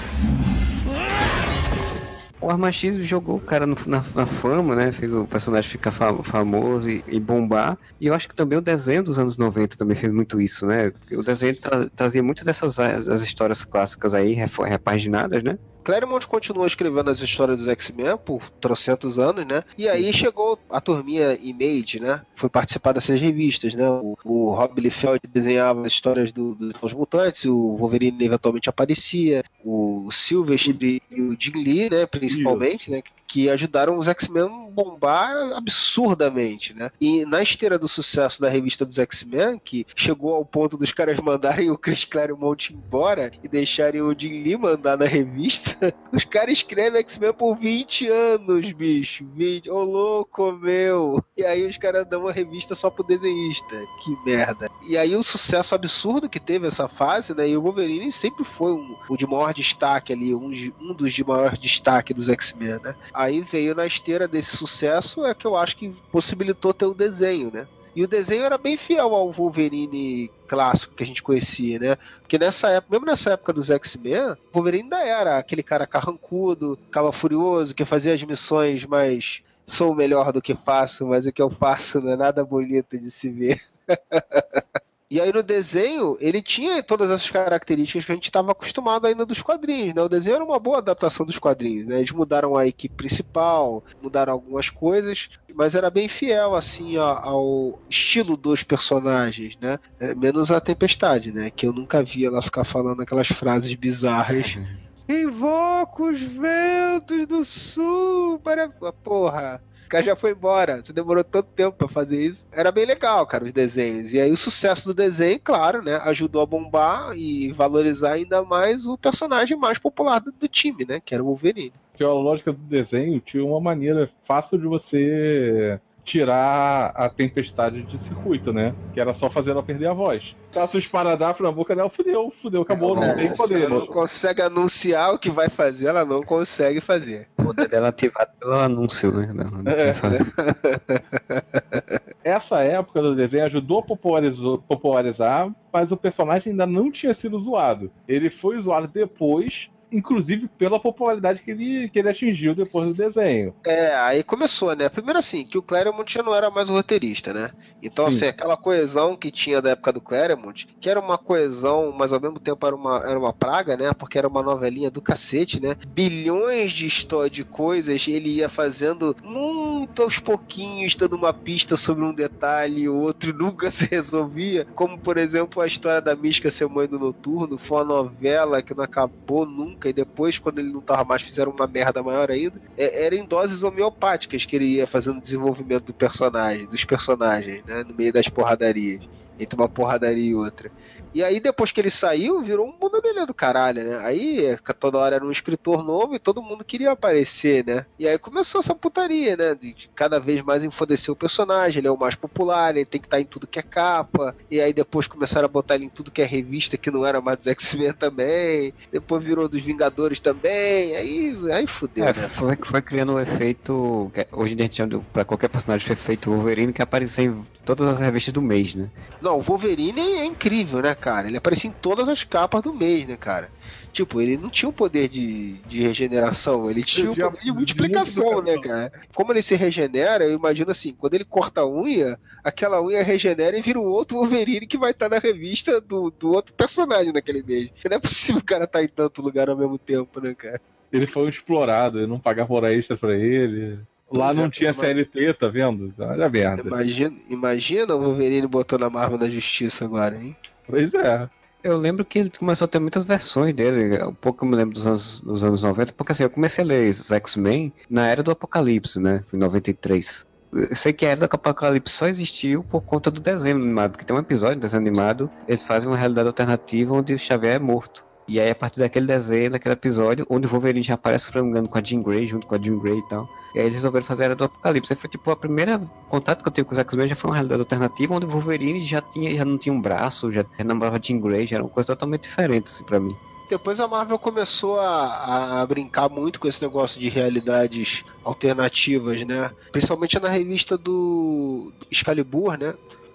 O Arma X jogou o cara no, na, na, fama, né? Fez o personagem ficar famoso e, e, bombar. E eu acho que também o desenho dos anos 90 também fez muito isso, né? O desenho tra trazia muitas dessas as histórias clássicas aí, repaginadas, né? Claremont continuou escrevendo as histórias dos X-Men por trocentos anos, né? E aí chegou a turminha Image, né? Foi participar dessas revistas, né? O, o Rob Liefeld desenhava as histórias do, dos mutantes, o Wolverine eventualmente aparecia, o Silvestre e o Jim Lee, né? Principalmente, né? Que ajudaram os X-Men bombar absurdamente, né? E na esteira do sucesso da revista dos X-Men, que chegou ao ponto dos caras mandarem o Chris Claremont embora e deixarem o Jim Lee mandar na revista, os caras escrevem X-Men por 20 anos, bicho. 20. Ô, louco, meu! E aí os caras dão uma revista só pro desenhista. Que merda. E aí o sucesso absurdo que teve essa fase, né? E o Wolverine sempre foi um, o de maior destaque ali, um, um dos de maior destaque dos X-Men, né? Aí veio na esteira desse sucesso, é que eu acho que possibilitou ter o desenho, né? E o desenho era bem fiel ao Wolverine clássico que a gente conhecia, né? Porque nessa época, mesmo nessa época dos X-Men, o Wolverine ainda era aquele cara carrancudo, ficava furioso, que fazia as missões mais sou melhor do que faço, mas o que eu faço não é nada bonito de se ver. E aí no desenho, ele tinha todas essas características que a gente estava acostumado ainda dos quadrinhos, né? O desenho era uma boa adaptação dos quadrinhos, né? Eles mudaram a equipe principal, mudaram algumas coisas, mas era bem fiel, assim, ao estilo dos personagens, né? É, menos a Tempestade, né? Que eu nunca vi ela ficar falando aquelas frases bizarras. Invoco os ventos do sul para... Porra... O cara já foi embora. Você demorou tanto tempo pra fazer isso. Era bem legal, cara, os desenhos. E aí o sucesso do desenho, claro, né? Ajudou a bombar e valorizar ainda mais o personagem mais popular do, do time, né? Que era o Wolverine. A lógica do desenho, tinha uma maneira fácil de você tirar a tempestade de circuito, né? Que era só fazer ela perder a voz. Passa o esparadafro na boca dela, fudeu, fudeu, acabou, não É, tem se poder. ela não consegue anunciar o que vai fazer, ela não consegue fazer. O poder dela ativado pelo anúncio, né? Não, não É. Essa época do desenho ajudou a popularizar, mas o personagem ainda não tinha sido zoado. Ele foi zoado depois, inclusive pela popularidade que ele, que ele atingiu depois do desenho. É, aí começou, né? Primeiro assim, que o Claremont já não era mais o roteirista, né? Então, Sim. assim, aquela coesão que tinha da época do Claremont, que era uma coesão, mas ao mesmo tempo era uma, era uma praga, né? Porque era uma novelinha do cacete, né? Bilhões de histórias de coisas, ele ia fazendo muito aos pouquinhos, dando uma pista sobre um detalhe e outro, e nunca se resolvia. Como, por exemplo, a história da Mística ser mãe do Noturno, foi uma novela que não acabou nunca, e depois, quando ele não tava mais, fizeram uma merda maior ainda. É, era em doses homeopáticas que ele ia fazendo o desenvolvimento do personagem, dos personagens, né? No meio das porradarias. Entre uma porradaria e outra. E aí, depois que ele saiu, virou um monobelê do caralho, né? Aí, é, toda hora era um escritor novo e todo mundo queria aparecer, né? E aí começou essa putaria, né? De cada vez mais enfodecer o personagem, ele é o mais popular, ele tem que estar em tudo que é capa. E aí depois começaram a botar ele em tudo que é revista, que não era mais dos X-Men também. Depois virou dos Vingadores também. Aí, aí fudeu, É, né? foi, foi criando o efeito. que Hoje em dia a gente chama de- pra qualquer personagem foi feito Wolverine que aparecia em todas as revistas do mês, né? Não, o Wolverine é incrível, né, cara? Ele aparecia em todas as capas do mês, né, cara? Tipo, ele não tinha o poder de, de regeneração, ele tinha o poder de multiplicação, né, cara? Como ele se regenera, eu imagino assim, quando ele corta a unha, aquela unha regenera e vira um outro Wolverine que vai estar na revista do, do outro personagem naquele mês. Não é possível o cara estar em tanto lugar ao mesmo tempo, né, cara? Ele foi um explorado, ele não pagava hora extra pra ele. Lá Pois é, não tinha CLT, tá vendo? Olha a merda. Imagina, imagina o Wolverine botando a Marvel da Justiça agora, hein? Pois é. Eu lembro que ele começou a ter muitas versões dele, um pouco eu me lembro dos anos, dos anos 90, porque assim, eu comecei a ler os X-Men na era do Apocalipse, né? Em 93. Eu sei que a era do Apocalipse só existiu por conta do desenho animado, porque tem um episódio do desenho animado, eles fazem uma realidade alternativa onde o Xavier é morto. E aí, a partir daquele desenho, daquele episódio, onde o Wolverine já aparece, se com a Jean Grey, junto com a Jean Grey e tal. E aí eles resolveram fazer a Era do Apocalipse. Aí foi tipo, a primeira contato que eu tive com os X-Men já foi uma realidade alternativa, onde o Wolverine já, tinha, já não tinha um braço, já, namorava Jean Grey, já era uma coisa totalmente diferente, assim, pra mim. Depois a Marvel começou a, a brincar muito com esse negócio de realidades alternativas, né? Principalmente na revista do Excalibur, né?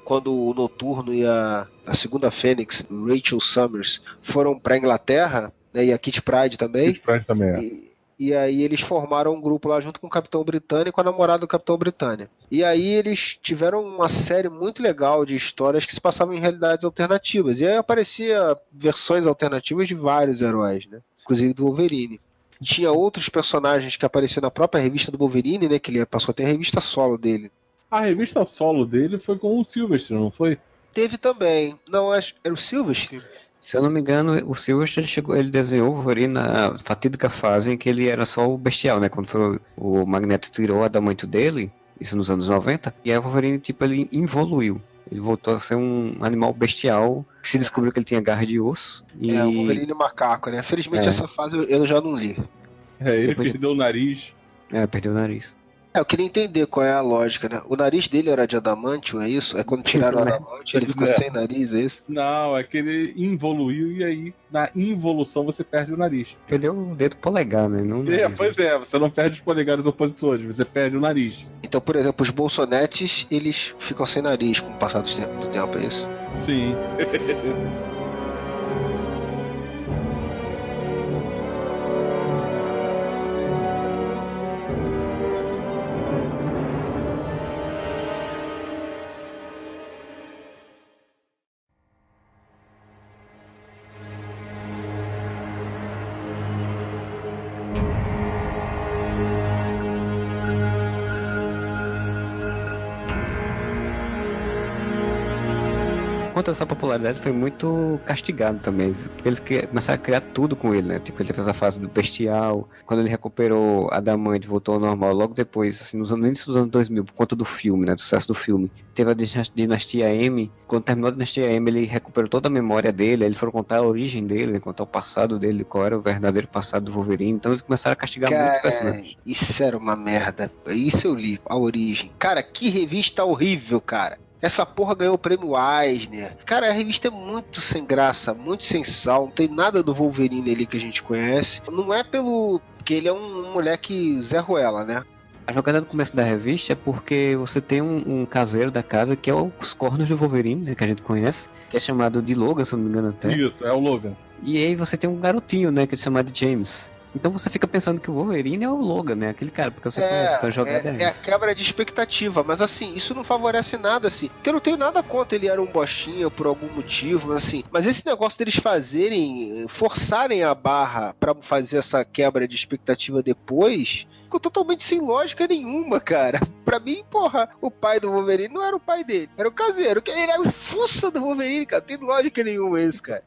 Quando o Noturno e a, a segunda Fênix, Rachel Summers, foram pra Inglaterra, né? E a Kit Pride também. Kid Pride também é. E, e aí eles formaram um grupo lá junto com o Capitão Britânia e com a namorada do Capitão Britânia. E aí eles tiveram uma série muito legal de histórias que se passavam em realidades alternativas. E aí aparecia versões alternativas de vários heróis, né? Inclusive do Wolverine. Tinha outros personagens que apareciam na própria revista do Wolverine, né? Que ele passou a ter a revista solo dele. A revista solo dele foi com o Silvestre, não foi? Teve também. Não, acho era o Silvestre. Se eu não me engano, o Silvestre chegou, ele desenhou o Wolverine na fatídica fase em que ele era só o bestial, né? Quando foi o, Magneto tirou o adamantio dele, isso nos anos 90, e aí o Wolverine, tipo, ele evoluiu. Ele voltou a ser um animal bestial, que se descobriu que ele tinha garra de osso. E É, o Wolverine macaco, né? Felizmente É. essa fase eu, eu já não li. É, ele Depois- perdeu o nariz. é, perdeu o nariz. É, eu queria entender qual é a lógica, né? O nariz dele era de adamantio, é isso? É quando tiraram o Né? adamantio, ele ficou É. sem nariz, é isso? Não, é que ele involuiu e aí na involução você perde o nariz. Perdeu o dedo polegar, né? Não É, nariz, pois é, você não perde os polegares opositores, você perde o nariz. Então, por exemplo, os bolsonetes, eles ficam sem nariz com o passar do tempo, do tempo, é isso? Sim. conta dessa popularidade, foi muito castigado também. Porque eles começaram a criar tudo com ele, né? Tipo, ele fez a fase do bestial. Quando ele recuperou a Damante, voltou ao normal. Logo depois, assim, nos anos, dos anos 2000, por conta do filme, né? Do sucesso do filme. Teve a Dinastia M. Quando terminou a Dinastia M, ele recuperou toda a memória dele. Aí eles foram contar a origem dele, né? contar o passado dele, qual era o verdadeiro passado do Wolverine. Então eles começaram a castigar Cara, muito o personagem. Isso era uma merda. Isso eu li, a origem. Cara, que revista horrível, cara. Essa porra ganhou o prêmio Eisner. Cara, a revista é muito sem graça, muito sem sal. Não tem nada do Wolverine ali que a gente conhece. Não é pelo. Porque ele é um moleque Zé Ruela, né? A jogada do começo da revista é porque você tem um, um caseiro da casa que é os cornos do Wolverine, né, que a gente conhece, que é chamado de Logan, se não me engano até. Isso, é o Logan. E aí você tem um garotinho, né, que é chamado de James. Então você fica pensando que o Wolverine é o Logan, né? Aquele cara, porque você é, conhece, então jogada é, é, é a quebra de expectativa, mas assim, isso não favorece nada, assim. Porque eu não tenho nada contra ele era um bostinha por algum motivo, assim. Mas esse negócio deles fazerem, forçarem a barra para fazer essa quebra de expectativa depois, totalmente sem lógica nenhuma, cara. Pra mim, porra, o pai do Wolverine não era o pai dele, era o caseiro. Ele era o fuça do Wolverine, cara. Não tem lógica nenhuma isso, cara.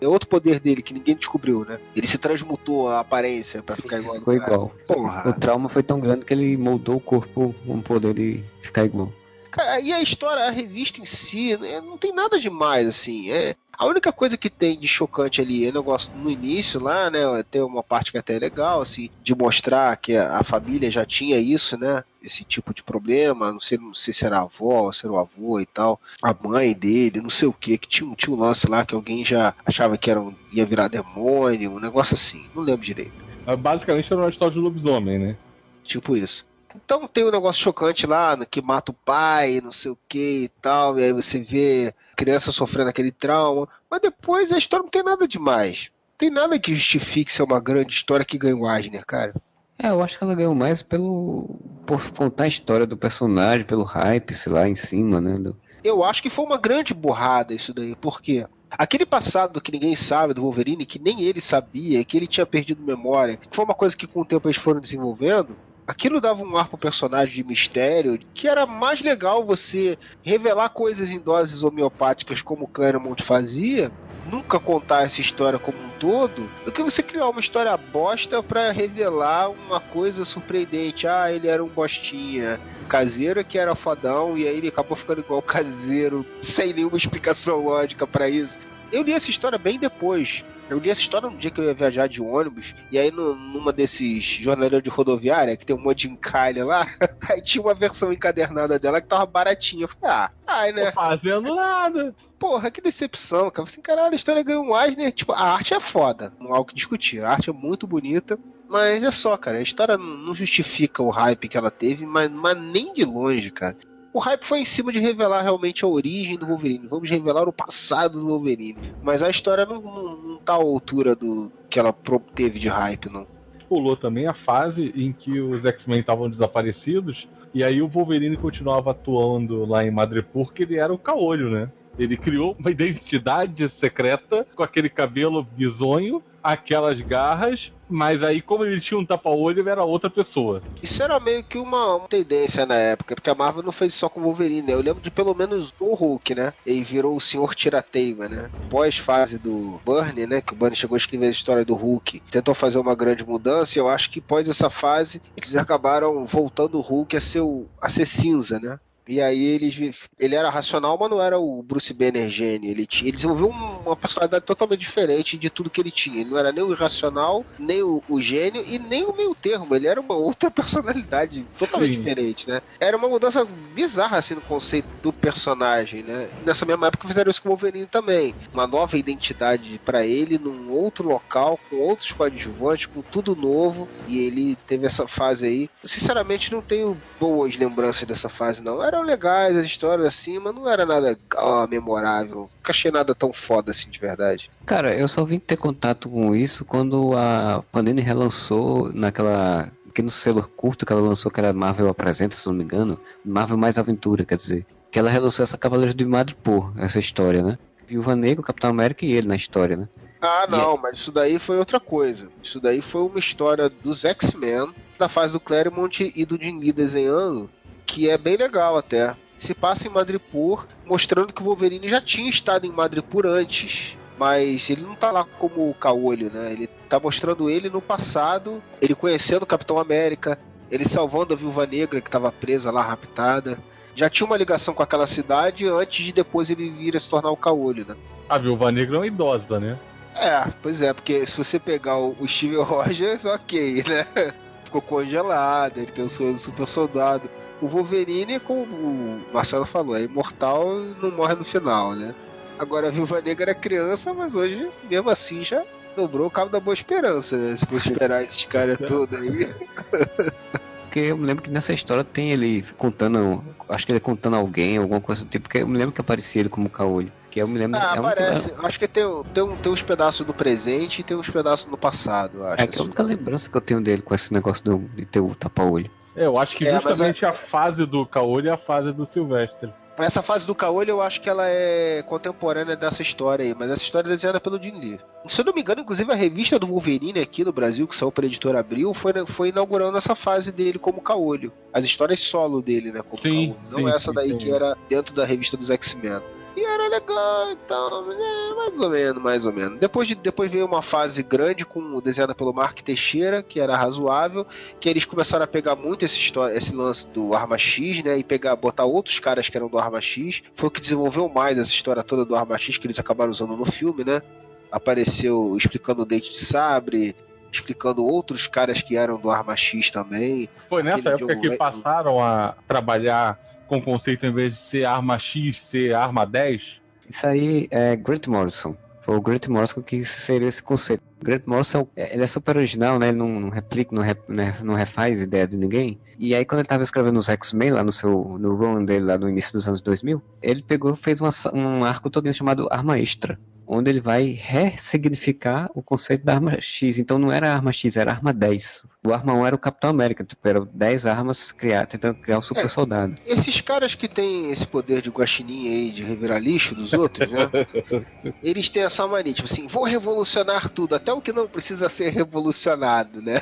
É outro poder dele que ninguém descobriu, né? Ele se transmutou a aparência para ficar igual. Ficou igual. Porra. O trauma foi tão grande que ele moldou o corpo com poder de ficar igual. Cara, e a história, a revista em si, né, não tem nada demais, assim. É, a única coisa que tem de chocante ali, eu gosto no início lá, né? Tem uma parte que até é legal, assim, de mostrar que a, família já tinha isso, né? Esse tipo de problema, não sei, não sei se era a avó, se era o avô e tal, a mãe dele, não sei o que, que tinha, tinha um lance lá que alguém já achava que era um, ia virar demônio, um negócio assim, não lembro direito. Basicamente era uma história de lobisomem, né? Tipo isso. Então tem um negócio chocante lá, que mata o pai, não sei o que e tal, e aí você vê criança sofrendo aquele trauma, mas depois a história não tem nada demais. Não tem nada que justifique ser uma grande história que ganhou Eisner, cara. É, eu acho que ela ganhou mais pelo. por contar a história do personagem, pelo hype, sei lá, em cima, né? Do... Eu acho que foi uma grande burrada isso daí, porque Aquele passado que ninguém sabe do Wolverine, que nem ele sabia, que ele tinha perdido memória, que foi uma coisa que com o tempo eles foram desenvolvendo, aquilo dava um ar pro personagem de mistério, que era mais legal você revelar coisas em doses homeopáticas como o Claremont fazia, nunca contar essa história como um todo, do que você criar uma história bosta para revelar uma coisa surpreendente. Ah, ele era um bostinha caseiro que era fodão e aí ele acabou ficando igual caseiro, sem nenhuma explicação lógica para isso. Eu li essa história bem depois. Eu li essa história no dia que eu ia viajar de ônibus, e aí no, numa desses jornaleiros de rodoviária, que tem um monte de encalhe lá, aí tinha uma versão encadernada dela que tava baratinha. Eu falei, ah, ai, né? Tô fazendo nada. Porra, que decepção, cara. Assim, caralho, a história ganhou um Eisner. Tipo, a arte é foda, não há o que discutir. A arte é muito bonita, mas é só, cara. A história não justifica o hype que ela teve, mas, mas nem de longe, cara. O hype foi em cima de revelar realmente a origem do Wolverine. Vamos revelar o passado do Wolverine. Mas a história não, não, não tá à altura do que ela teve de hype, não. Pulou também a fase em que os X-Men estavam desaparecidos. E aí o Wolverine continuava atuando lá em Madripoor, porque ele era o caolho, né? Ele criou uma identidade secreta com aquele cabelo bizonho, aquelas garras mas aí, como ele tinha um tapa-olho, ele era outra pessoa. Isso era meio que uma, tendência na época, porque a Marvel não fez só com o Wolverine, né? Eu lembro de pelo menos o Hulk, né? Ele virou o Senhor Tirateima, né? Pós-fase do Burnie, né? Que o Burnie chegou a escrever a história do Hulk, tentou fazer uma grande mudança, e eu acho que pós essa fase, eles acabaram voltando o Hulk a ser, o, a ser cinza, né? E aí ele, ele era racional, mas não era o Bruce Banner gênio. Ele, ele desenvolveu uma personalidade totalmente diferente de tudo que ele tinha. Ele não era nem o irracional, nem o, o gênio e nem o meio termo. Ele era uma outra personalidade totalmente Sim. diferente, né? Era uma mudança bizarra assim no conceito do personagem, né? E nessa mesma época fizeram isso com o Wolverine também. Uma nova identidade para ele num outro local, com outros coadjuvantes, com tudo novo. E ele teve essa fase aí. Eu, sinceramente, não tenho boas lembranças dessa fase, não. Era eram legais as histórias assim, mas não era nada oh, memorável. Nunca achei nada tão foda assim de verdade. Cara, eu só vim ter contato com isso quando a Panini relançou naquela no selo curto que ela lançou, que era Marvel Apresenta, se não me engano, Marvel Mais Aventura, quer dizer, que ela relançou essa Cavaleiros de Madripoor, essa história, né? Viúva Negra, Capitão América e ele na história, né? Ah, não, mas isso daí foi outra coisa. Isso daí foi uma história dos X-Men, da fase do Claremont e do Jim Lee desenhando, que é bem legal até. se passa em Madripoor, mostrando que o Wolverine já tinha estado em Madripoor antes, mas ele não tá lá como o Caolho, né? Ele tá mostrando ele no passado, ele conhecendo o Capitão América, ele salvando a Viúva Negra que estava presa lá, raptada. Já tinha uma ligação com aquela cidade antes de depois ele vir a se tornar o Caolho, né? A Viúva Negra é uma idosa, né? É, pois é, porque se você pegar o, Steve Rogers, ok, né? Ficou congelado, ele tem o seu super soldado. O Wolverine, como o Marcelo falou, é imortal e não morre no final, né? Agora a Viúva Negra era criança, mas hoje, mesmo assim, já dobrou o cabo da boa esperança, né? Se for esperar esses caras todos aí. Porque eu me lembro que nessa história tem ele contando, acho que ele contando alguém, alguma coisa do tipo, porque eu me lembro que aparecia ele como caolho. Que eu me lembro. Ah, é aparece. Acho que tem, tem, tem uns pedaços do presente e tem uns pedaços do passado, acho. É que é a única lembrança que eu tenho dele com esse negócio do, de ter o tapa-olho. É, eu acho que É, justamente a fase do Caolho é a fase do Silvestre. Essa fase do Caolho eu acho que ela é contemporânea dessa história aí, mas essa história é desenhada pelo Jim Lee. Se eu não me engano, inclusive a revista do Wolverine aqui no Brasil, que saiu pela editora Abril, foi, foi inaugurando essa fase dele como Caolho. As histórias solo dele, né? Como Sim, Caolho. Não sim, essa daí sim. que era dentro da revista dos X-Men. E era legal, então, é, mais ou menos, mais ou menos. Depois, de, depois veio uma fase grande com desenhada pelo Mark Teixeira, que era razoável, que eles começaram a pegar muito esse, história, esse lance do Arma X, né? E pegar, botar outros caras que eram do Arma X. Foi o que desenvolveu mais essa história toda do Arma X que eles acabaram usando no filme, né? Apareceu explicando o dente de sabre, explicando outros caras que eram do Arma X também. Foi nessa época John que passaram a trabalhar com conceito em vez de ser arma X, ser arma 10? Isso aí é Grant Morrison. Foi o Grant Morrison que inseriu esse conceito. Grant Morrison, é- ele é super original, né? Ele não, replica, não, rep- né, não refaz ideia de ninguém. E aí, quando ele tava escrevendo os X-Men, lá no seu no run dele, lá no início dos anos 2000, ele pegou fez uma um arco todo chamado Arma Extra. Onde ele vai ressignificar o conceito da arma X. Então não era arma X, era arma 10. O arma 1 era o Capitão América, tipo, eram 10 armas criar, tentando criar o super É. soldado. Esses caras que têm esse poder de guaxinim aí, de revirar lixo dos outros, né? Eles têm essa mania, tipo assim, vou revolucionar tudo, até o que não precisa ser revolucionado, né?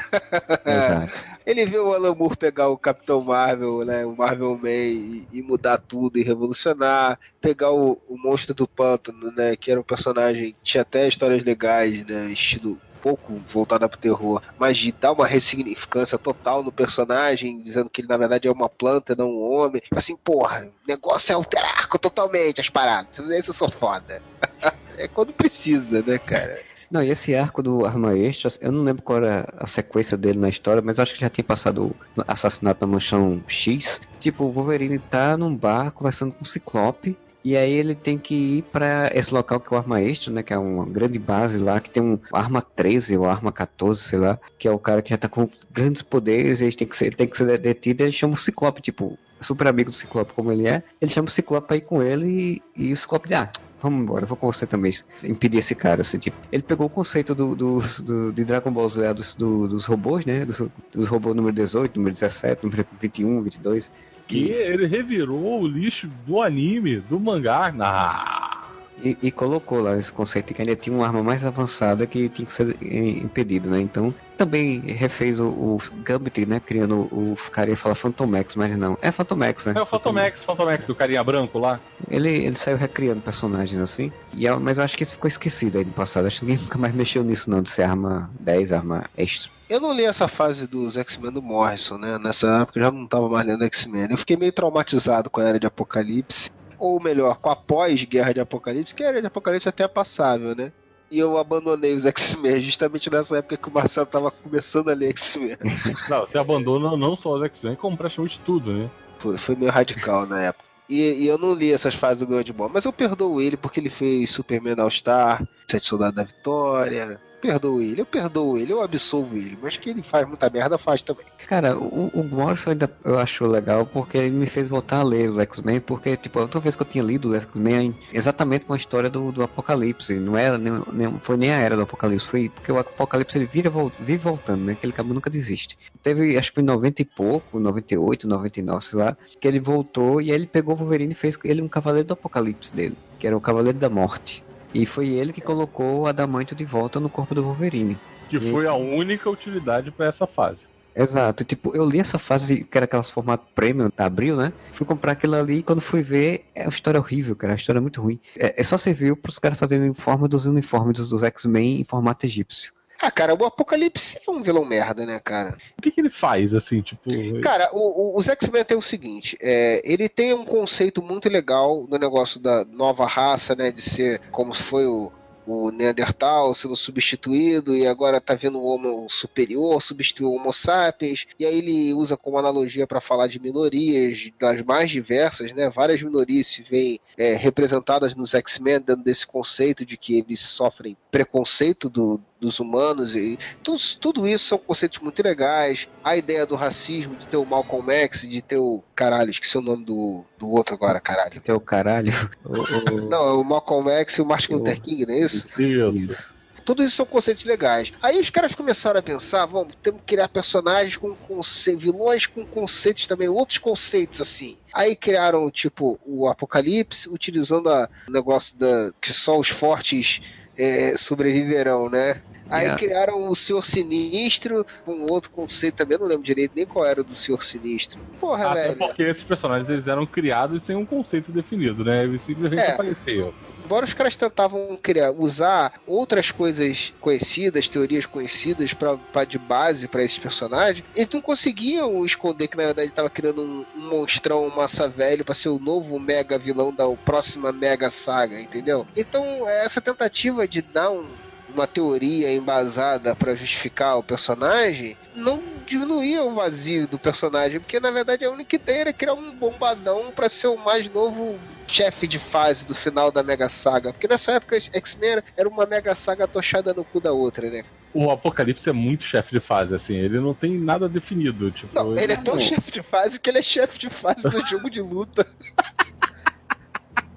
Exato. Ele vê o Alan Moore pegar o Capitão Marvel, né, o Marvel Man e, e mudar tudo e revolucionar, pegar o, o Monstro do Pântano, né, que era um personagem que tinha até histórias legais, né, estilo pouco voltada pro terror, mas de dar uma ressignificância total no personagem, dizendo que ele na verdade é uma planta, não um homem. Assim, porra, o negócio é alterar totalmente as paradas. Isso, eu sou foda. é quando precisa, né, cara? Não, e esse arco do Arma Extra, eu não lembro qual era a sequência dele na história, mas acho que já tinha passado o assassinato na Manchão X. Tipo, o Wolverine tá num bar conversando com o Ciclope. E aí ele tem que ir pra esse local que é o Arma Extra, né? Que é uma grande base lá, que tem um Arma 13 ou Arma 14, sei lá. Que é o cara que já tá com grandes poderes, ele tem que ser, ele tem que ser detido, ele chama o Ciclope, tipo, super amigo do Ciclope como ele é. Ele chama o Ciclope pra ir com ele e, e o Ciclope ah, vamos embora, vou com você também. Impedir esse cara, assim, tipo. Ele pegou o conceito do, do, do- de Dragon Ball Z, dos, do- dos robôs, né? Dos, dos robôs número 18, número 17, número 21, 22. Que ele revirou o lixo do anime, do mangá. Ah, E, e colocou lá esse conceito de que ainda tinha uma arma mais avançada que tinha que ser eh, impedido, né? Então, também refez o, o Gambit, né? Criando o, o cara ia falar Phantomax, mas não. É Phantomax, né? é o Phantomax, Phantomax, o carinha branco lá. Ele, ele saiu recriando personagens assim, e, eu- mas eu acho que isso ficou esquecido aí no passado. Acho que ninguém nunca mais mexeu nisso, não, de ser arma 10, arma extra. Eu não li essa fase dos X-Men do Morrison, né? Nessa época eu já não tava mais lendo X-Men. Eu fiquei meio traumatizado com a Era de Apocalipse. Ou melhor, com a pós-Guerra de Apocalipse, que a Era de Apocalipse até é passável, né? E eu abandonei os X-Men justamente nessa época que o Marcelo tava começando a ler X-Men. Não, você abandona não só os X-Men, como praticamente tudo, né? Foi, foi meio radical na época. E, e eu não li essas fases do Grande Ball, mas eu perdoo ele porque ele fez Superman All Star, Sete Soldados da Vitória. Perdoo ele, eu perdoo ele, eu absolvo ele, mas que ele faz muita merda, faz também. Cara, o, o Morrison ainda eu acho legal porque ele me fez voltar a ler os X-Men, porque, tipo, a outra vez que eu tinha lido os X-Men exatamente com a história do, do Apocalipse. Não era nem, nem- foi nem a era do Apocalipse, foi porque o Apocalipse ele vira, vive voltando, né? Aquele cabo nunca desiste. Teve, acho que em 90 e pouco, 98, 99, sei lá, que ele voltou e aí ele pegou o Wolverine e fez ele um cavaleiro do Apocalipse dele, que era o Cavaleiro da Morte. E foi ele que colocou o Adamanto de volta no corpo do Wolverine. Que foi a única utilidade pra essa fase. Exato, tipo, eu li essa fase que era aquelas formato premium da Abril, né? Fui comprar aquilo ali e quando fui ver, é uma história horrível, cara, é uma história muito ruim. É, é só serviu pros caras fazerem o informe dos uniformes dos, dos X-Men em formato egípcio. Ah, cara, o Apocalipse é um vilão merda, né, cara? O que, que ele faz, assim, tipo. Cara, o, o, os X-Men tem o seguinte: é, ele tem um conceito muito legal no negócio da nova raça, né? De ser como se foi o, o Neandertal sendo substituído e agora tá vendo o Homo superior, substituiu o Homo sapiens, e aí ele usa como analogia para falar de minorias, das mais diversas, né? Várias minorias se veem é, representadas nos X-Men, dando desse conceito de que eles sofrem preconceito do, dos humanos e tudo, tudo isso são conceitos muito legais. A ideia do racismo, de ter o Malcolm X, de ter o caralho, esqueci o nome do, do outro agora, caralho. Ter o caralho. Não, é o Malcolm X e o Martin Luther King, não é isso? Isso. Tudo isso são conceitos legais. Aí os caras começaram a pensar, vamos, temos que criar personagens com conceitos, vilões com conceitos também, outros conceitos assim. Aí criaram, tipo, o Apocalipse, utilizando a- o negócio da que só os fortes é, sobreviverão, né? Aí Yeah. criaram o Senhor Sinistro, um outro conceito também, eu não lembro direito nem qual era o do Senhor Sinistro. Porra, Até velho. porque esses personagens eles eram criados sem um conceito definido, né? Eles simplesmente É. apareceram. Embora os caras tentavam criar, usar outras coisas conhecidas, teorias conhecidas pra de base pra esses personagens, eles não conseguiam esconder que na verdade estava criando um, um monstrão, massa velho pra ser o novo mega vilão da próxima mega saga, entendeu? Então essa tentativa de dar um- uma teoria embasada pra justificar o personagem não diminuía o vazio do personagem, porque na verdade a única ideia era criar um bombadão pra ser o mais novo chefe de fase do final da Mega Saga. Porque nessa época X-Men era uma Mega Saga tochada no cu da outra, né? O Apocalipse é muito chefe de fase, assim, ele não tem nada definido. Tipo, Não, ele é tão assim, chefe de fase que ele é chefe de fase do jogo de luta.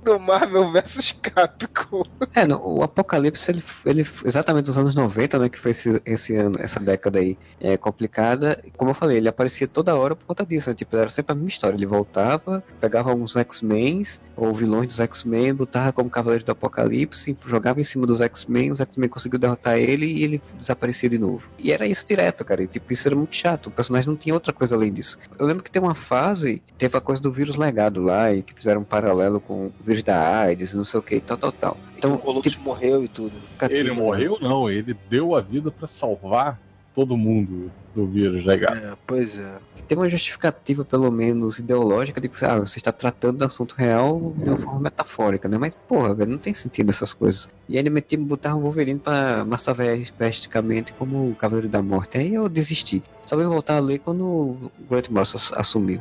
do Marvel vs Capcom. É, no, o Apocalipse, ele, ele exatamente nos anos 90, né, que foi esse, esse ano, essa década aí é, complicada, como eu falei, ele aparecia toda hora por conta disso, né, tipo, era sempre a mesma história, ele voltava, pegava alguns X-Men, ou vilões dos X-Men, botava como Cavaleiro do Apocalipse, jogava em cima dos X-Men, os X-Men conseguiu derrotar ele e ele desaparecia de novo. E era isso direto, cara, e, tipo, isso era muito chato, o personagem não tinha outra coisa além disso. Eu lembro que tem uma fase, teve a coisa do vírus legado lá, e que fizeram um paralelo com o vírus da AIDS, não sei o que, tal, tal, tal. Então, o Columbus morreu e tudo. Ele morreu, não, ele deu a vida pra salvar todo mundo do vírus legado. É, pois é. Tem uma justificativa, pelo menos, ideológica, de que ah, você está tratando do assunto real de uma forma metafórica, né? Mas, porra, velho, não tem sentido essas coisas. E aí ele metia botar o Wolverine pra massar vesticamente como o Cavaleiro da Morte. Aí eu desisti. Só vim voltar a ler quando o Grant Morrison ass- assumiu.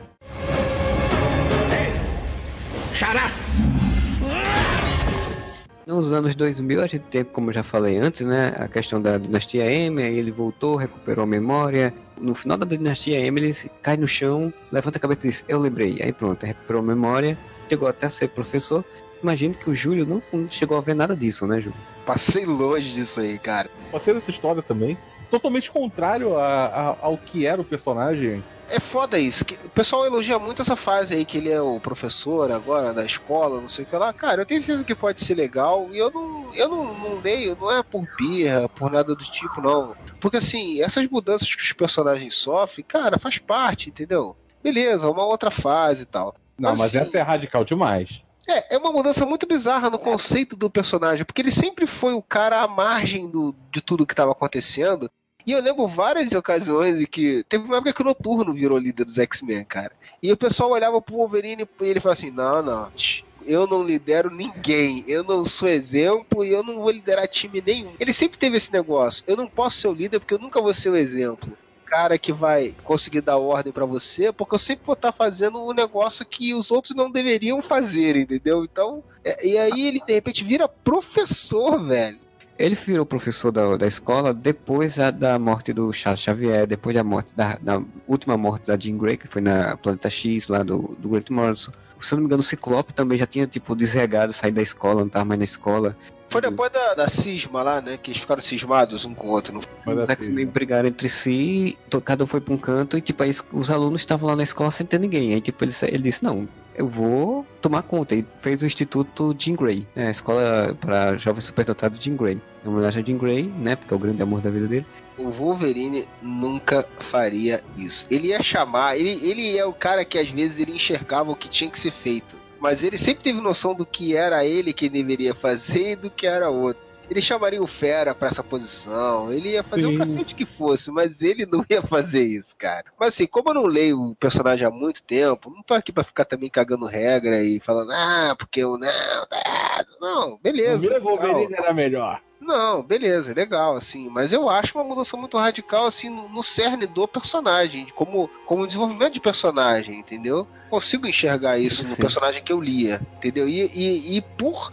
Nos anos 2000 a gente tem, como eu já falei antes, né, a questão da dinastia M, aí ele voltou, recuperou a memória. No final da dinastia M ele cai no chão, levanta a cabeça e diz, eu lembrei. Aí pronto, recuperou a memória, chegou até a ser professor. Imagino que o Júlio não não chegou a ver nada disso, né, Júlio? Passei longe disso aí, cara. Passei dessa história também. Totalmente contrário a- a- ao que era o personagem. É foda isso. o pessoal elogia muito essa fase aí, que ele é o professor agora da escola, não sei o que lá. Cara, eu tenho certeza que pode ser legal. E eu não, eu não, não leio, não é por birra, por nada do tipo, não. Porque assim, essas mudanças que os personagens sofrem, cara, faz parte, entendeu? Beleza, uma outra fase e tal. Não, mas Assim- essa é radical demais. É, é uma mudança muito bizarra no conceito do personagem, porque ele sempre foi o cara à margem do, de tudo que estava acontecendo. E eu lembro várias ocasiões em que. Teve uma época que o Noturno virou líder dos X-Men, cara. E o pessoal olhava pro Wolverine e ele falava assim: não, não, eu não lidero ninguém, eu não sou exemplo e eu não vou liderar time nenhum. Ele sempre teve esse negócio: eu não posso ser o líder porque eu nunca vou ser o exemplo cara que vai conseguir dar ordem pra você, porque eu sempre vou estar fazendo um negócio que os outros não deveriam fazer, entendeu? Então, é- e aí ele de repente vira professor, velho. Ele virou professor da, da escola depois da, da morte do Charles Xavier, depois da morte da, da última morte da Jean Grey, que foi na Planeta X, lá do, do Grant Morrison. Se eu não me engano, o Ciclope também já tinha, tipo, desregado, saído da escola, não tava mais na escola. Foi depois da, da cisma lá, né? Que eles ficaram cismados um com o outro. Não... Os assim, X-Men brigaram entre si, cada um foi pra um canto, e tipo, aí os alunos estavam lá na escola sem ter ninguém. Aí, tipo, ele, ele disse, não, eu vou tomar conta. E fez o Instituto Jean Grey, né, a escola para jovens superdotados Jean Grey. Em homenagem a Jean Grey, né, porque é o grande amor da vida dele. O Wolverine nunca faria isso. Ele ia chamar, ele, ele é o cara que às vezes ele enxergava o que tinha que ser feito. Mas ele sempre teve noção do que era ele que deveria fazer e do que era outro. Ele chamaria o Fera pra essa posição, ele ia fazer Sim. o cacete que fosse, mas ele não ia fazer isso, cara. Mas assim, como eu não leio o personagem há muito tempo, não tô aqui pra ficar também cagando regra e falando, ah, porque eu não, errado. Não, beleza. O. Wolverine era melhor. Não, beleza, legal, assim, mas eu acho uma mudança muito radical, assim, no, no cerne do personagem, como, como desenvolvimento de personagem, entendeu? Consigo enxergar isso no Sim. personagem que eu lia, entendeu? E, e, e por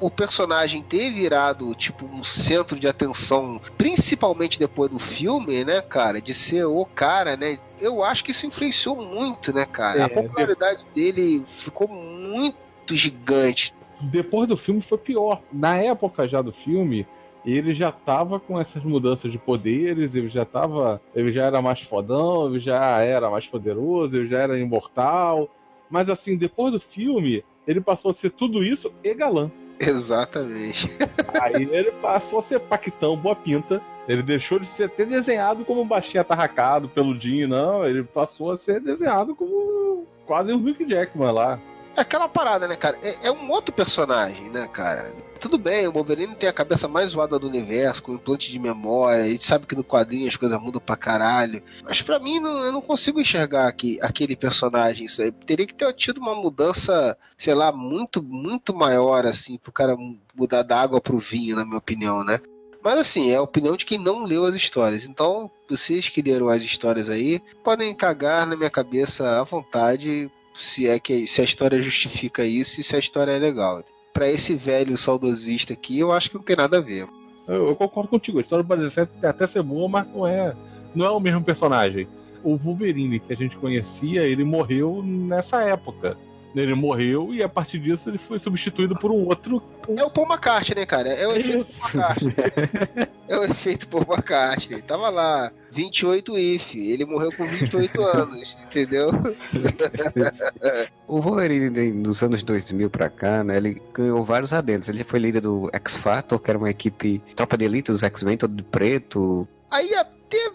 o personagem ter virado, tipo, um centro de atenção, principalmente depois do filme, né, cara, de ser o cara, né, eu acho que isso influenciou muito, né, cara? É, A popularidade dele ficou muito gigante. Depois do filme foi pior. Na época já do filme, ele já tava com essas mudanças de poderes, ele já tava. Ele já era mais fodão, ele já era mais poderoso, ele já era imortal. Mas assim, depois do filme, ele passou a ser tudo isso e galã. Exatamente. Aí ele passou a ser paquitão, boa pinta. Ele deixou de ser até desenhado como um baixinho atarracado, peludinho, não. Ele passou a ser desenhado como quase um Rick Jackman lá. É aquela parada, né, cara? É, é um outro personagem, né, cara? Tudo bem, o Wolverine tem a cabeça mais zoada do universo, com implante de memória. A gente sabe que no quadrinho as coisas mudam pra caralho. Mas pra mim, não- eu não consigo enxergar aqui, aquele personagem. Isso aí. Teria que ter tido uma mudança, sei lá, muito, muito maior, assim, pro cara mudar da água pro vinho, na minha opinião, né? Mas assim, é a opinião de quem não leu as histórias. Então, vocês que leram as histórias aí, podem cagar na minha cabeça à vontade se é que se a história justifica isso e se a história é legal. Pra esse velho saudosista aqui, eu acho que não tem nada a ver. Eu, eu concordo contigo, a história do Brasil pode até ser boa, mas não é, não é o mesmo personagem. O Wolverine que a gente conhecia, ele morreu nessa época. Ele morreu e a partir disso ele foi substituído por um outro. É o Paul McCartney, né, cara? É o efeito Isso. Paul McCartney. É o efeito Paul McCartney. Tava lá, 28 if. Ele morreu com 28 anos, entendeu? O Wolverine de- dos anos 2000 pra cá, né, ele ganhou vários adendos. Ele foi líder do X-Factor, que era uma equipe tropa de elite, os X-Men, todo de preto. Aí até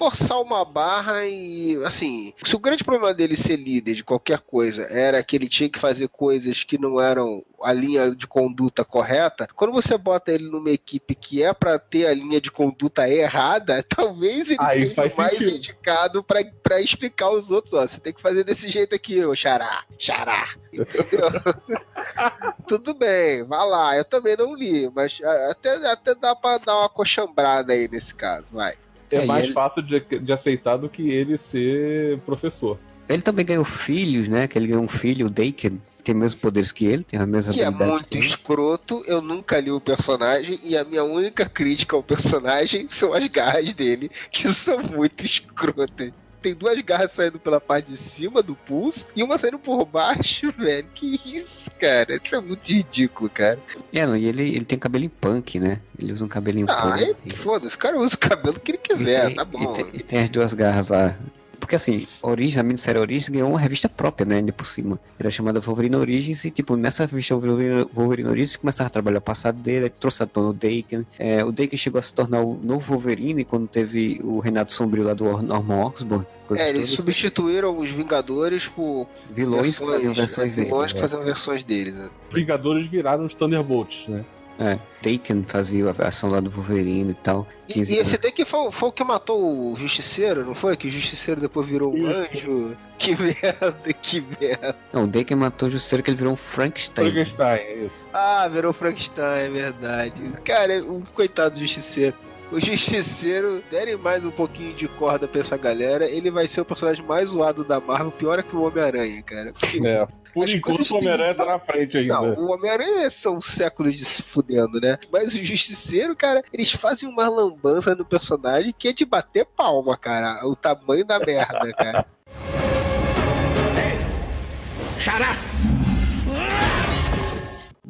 forçar uma barra e, assim, se o grande problema dele ser líder de qualquer coisa era que ele tinha que fazer coisas que não eram a linha de conduta correta, quando você bota ele numa equipe que é pra ter a linha de conduta errada, talvez ele Aí seja mais sentido. indicado pra, pra explicar aos outros, ó, você tem que fazer desse jeito aqui, ô xará, xará. Entendeu? Tudo bem, vá lá. Eu também não li, mas até, até dá pra dar uma coxambrada aí nesse caso, vai. É, É, mais ele- fácil de, de aceitar do que ele ser professor. Ele também ganhou filhos, né? Que ele ganhou um filho, o Daken, que tem os mesmos poderes que ele, tem as mesmas Que é muito que escroto, eu nunca li o personagem e a minha única crítica ao personagem são as garras dele, que são muito escrotas. Tem duas garras saindo pela parte de cima do pulso e uma saindo por baixo, velho. Que isso, cara? Isso é muito ridículo, cara. É, não, e ele, ele tem cabelo em punk, né? Ele usa um cabelinho Ah, punk. é, foda-se, o cara usa o cabelo que ele E quiser, tem- tá bom. E tem, e tem as duas garras lá. Porque assim, Origins, a minissérie Origins ganhou uma revista própria, né? Ainda por cima. Era chamada Wolverine Origins e, tipo, nessa revista Wolverine, Wolverine Origins começava a trabalhar o passado dele, trouxe à tona o Daken. É, o Daken chegou a se tornar o novo Wolverine quando teve o Renato Sombrio lá do Norman Oxborn. É, eles toda. substituíram os Vingadores por vilões que faziam versões dele. vilões que né? faziam versões deles. Né? Vingadores viraram os Thunderbolts, né? É, Daken fazia a versão lá do Wolverine e tal. E, 15 e esse daqui foi, foi o que matou o Justiceiro, não foi? Que o Justiceiro depois virou um anjo. Que merda, que merda. Não, o Daken matou o Justiceiro que ele virou um Frankenstein. Frankenstein, é isso. Ah, virou Frankenstein, é verdade. Cara, o coitado do Justiceiro. O Justiceiro, derem mais um pouquinho de corda pra essa galera, ele vai ser o personagem mais zoado da Marvel, pior é que o Homem-Aranha, cara. Porque É. Por As enquanto o Homem-Aranha tá na frente ainda. Não, o Homem-Aranha são séculos de se fudendo, né? Mas o Justiceiro, cara, eles fazem uma lambança no personagem que é de bater palma, cara. O tamanho da merda, cara.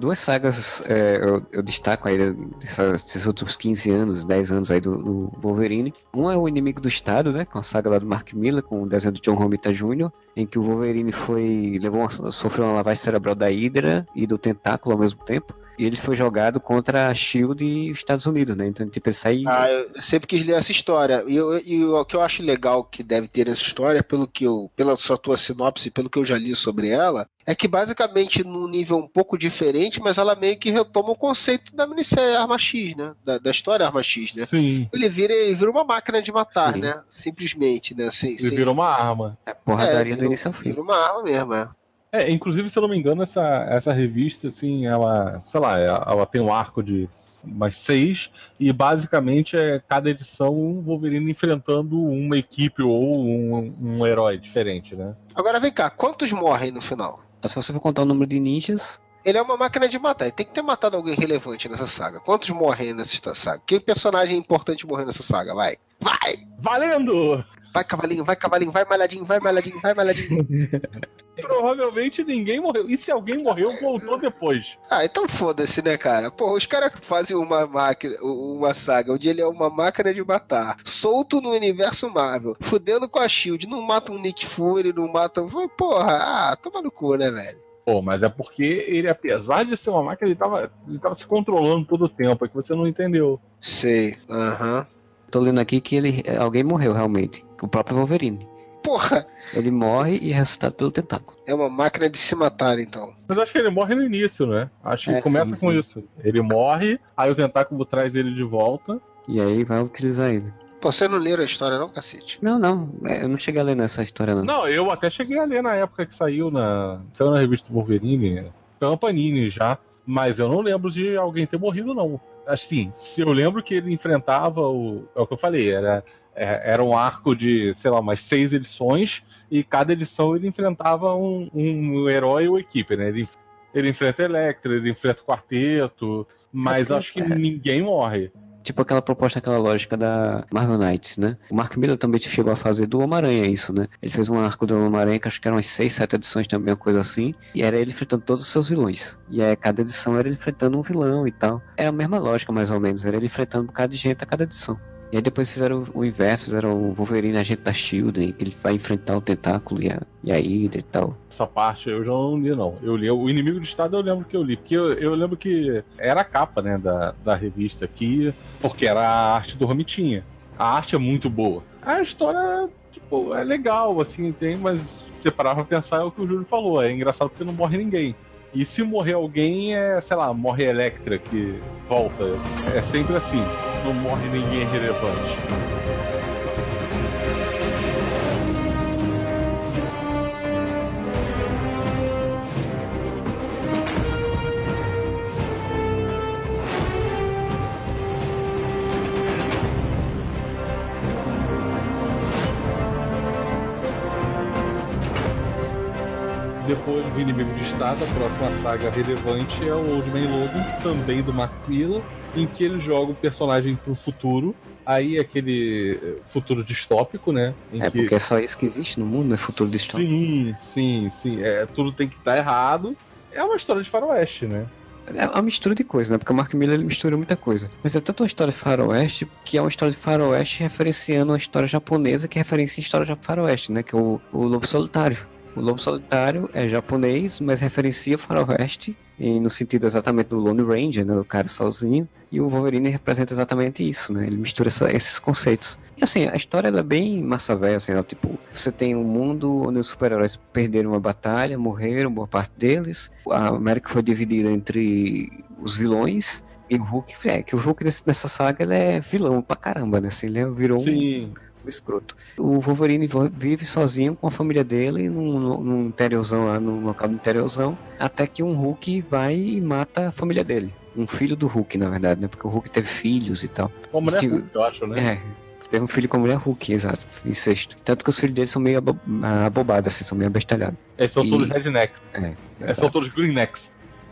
Duas sagas é, eu, eu, destaco aí desses outros 15 anos, 10 anos aí do, do, Wolverine. Um é o Inimigo do Estado, né? Com a saga lá do Mark Miller, com o desenho do John Romita Jr., em que o Wolverine foi. levou uma, sofreu uma lavagem cerebral da Hydra e do Tentáculo ao mesmo tempo e ele foi jogado contra a Shield e os Estados Unidos, né? Então, tipo, ele saiu. Ah, eu sempre quis ler essa história. E, eu, e o que eu acho legal que deve ter essa história, pelo que eu, pela sua tua sinopse, pelo que eu já li sobre ela, é que basicamente num nível um pouco diferente, mas ela meio que retoma o conceito da minissérie Arma X, né? Da, da história Arma X, né? Sim. Ele vira, ele vira uma máquina de matar, Sim. né? Simplesmente, né? Sem, ele sem... vira uma arma. É porradaria é, do início ao fim. Vira uma arma mesmo, é. É, inclusive, se eu não me engano, essa, essa revista, assim, ela, sei lá, ela tem um arco de mais seis, e basicamente é cada edição um Wolverine enfrentando uma equipe ou um, um herói diferente, né? Agora vem cá, quantos morrem no final? Se você for contar o número de ninjas. Ele é uma máquina de matar, ele tem que ter matado alguém relevante nessa saga. Quantos morrem nessa saga? Que personagem importante morreu nessa saga? Vai! Vai! Valendo! Vai, cavalinho, vai, cavalinho, vai, malhadinho, vai, malhadinho, vai, malhadinho. Provavelmente ninguém morreu. E se alguém morreu, voltou depois. Ah, então foda-se, né, cara? Pô, os caras fazem uma máquina, uma saga onde ele é uma máquina de matar, solto no universo Marvel, fudendo com a Shield, não mata um Nick Fury, não mata. Porra, ah, toma no cu, né, velho? Pô, mas é porque ele, apesar de ser uma máquina, ele tava, ele tava se controlando todo o tempo, é que você não entendeu. Sei, aham. Uhum. Tô lendo aqui que ele, alguém morreu realmente, o próprio Wolverine. Porra! Ele morre e é ressuscitado pelo tentáculo. É uma máquina de se matar, então. Mas acho que ele morre no início, né? Acho que é, começa sim, com sim. isso. Ele morre, aí o tentáculo traz ele de volta. E aí vai utilizar ele. Pô, você não leram a história, não, cacete? Não, não. É, eu não cheguei a ler nessa história, não. Não, eu até cheguei a ler na época que saiu na. Saiu na revista Wolverine. Foi Panini já. Mas eu não lembro de alguém ter morrido, não assim, se eu lembro que ele enfrentava o. É o que eu falei, era, é, era um arco de, sei lá, umas seis edições, e cada edição ele enfrentava um, um herói ou equipe, né? Ele, ele enfrenta Electra, ele enfrenta o quarteto, mas é acho que é. ninguém morre. Tipo aquela proposta, aquela lógica da Marvel Knights, né? O Mark Miller também chegou a fazer do Homem-Aranha isso, né? Ele fez um arco do Homem-Aranha que acho que eram umas 6, 7 edições também, uma coisa assim. E era ele enfrentando todos os seus vilões. E aí cada edição era ele enfrentando um vilão e tal. Era a mesma lógica, mais ou menos. Era ele enfrentando um bocado de gente a cada edição. E aí depois fizeram o inverso, fizeram o Wolverine agente da Shield, que ele vai enfrentar o tentáculo e a, e a Hydra e tal. Essa parte eu já não li, não. Eu li o Inimigo do Estado, eu lembro que eu li. Porque eu, eu lembro que era a capa, né, da, da revista aqui, porque era a arte do Romitinha. A arte é muito boa. A história, tipo, é legal, assim, tem, mas se parar pra pensar é o que o Júlio falou. É engraçado porque não morre ninguém. E se morrer alguém, é, sei lá, morre Electra que volta. É sempre assim. Não morre ninguém relevante. depois do Inimigo de Estado, a próxima saga relevante é o Old Man Logan, também do Mark Miller, em que ele joga o personagem pro futuro. Aí é aquele eh, futuro distópico, né? é que... porque é só isso que existe no mundo, é futuro distópico. Sim, sim, sim. É, tudo tem que estar errado. É uma história de faroeste, né? É uma mistura de coisas, né? Porque o Mark Miller ele mistura muita coisa. Mas é tanto uma história de faroeste que é uma história de faroeste referenciando uma história japonesa que referencia a história de faroeste, né? Que é o, o Lobo Solitário. O Lobo Solitário é japonês, mas referencia faroeste, no sentido exatamente do Lone Ranger, né, do cara sozinho, e o Wolverine representa exatamente isso, né? Ele mistura essa, esses conceitos. E assim, a história é bem massa velha, assim, tipo, você tem um mundo onde os super-heróis perderam uma batalha, morreram, boa parte deles. A América foi dividida entre os vilões e o Hulk, é, que o Hulk nessa saga ele é vilão pra caramba, né? Assim, ele virou Sim. um escroto. O Wolverine vive sozinho com a família dele num, num interiorzão lá, num local do interiorzão, até que um Hulk vai e mata a família dele. Um filho do Hulk, na verdade, né? Porque o Hulk teve filhos e tal. Uma mulher Hulk, eu acho, né? É. Teve um filho com a mulher Hulk, exato, incesto. Tanto que os filhos dele são meio abobados, assim, são meio abestalhados. Eles são e... todos rednecks. É. Eles são todos greenecks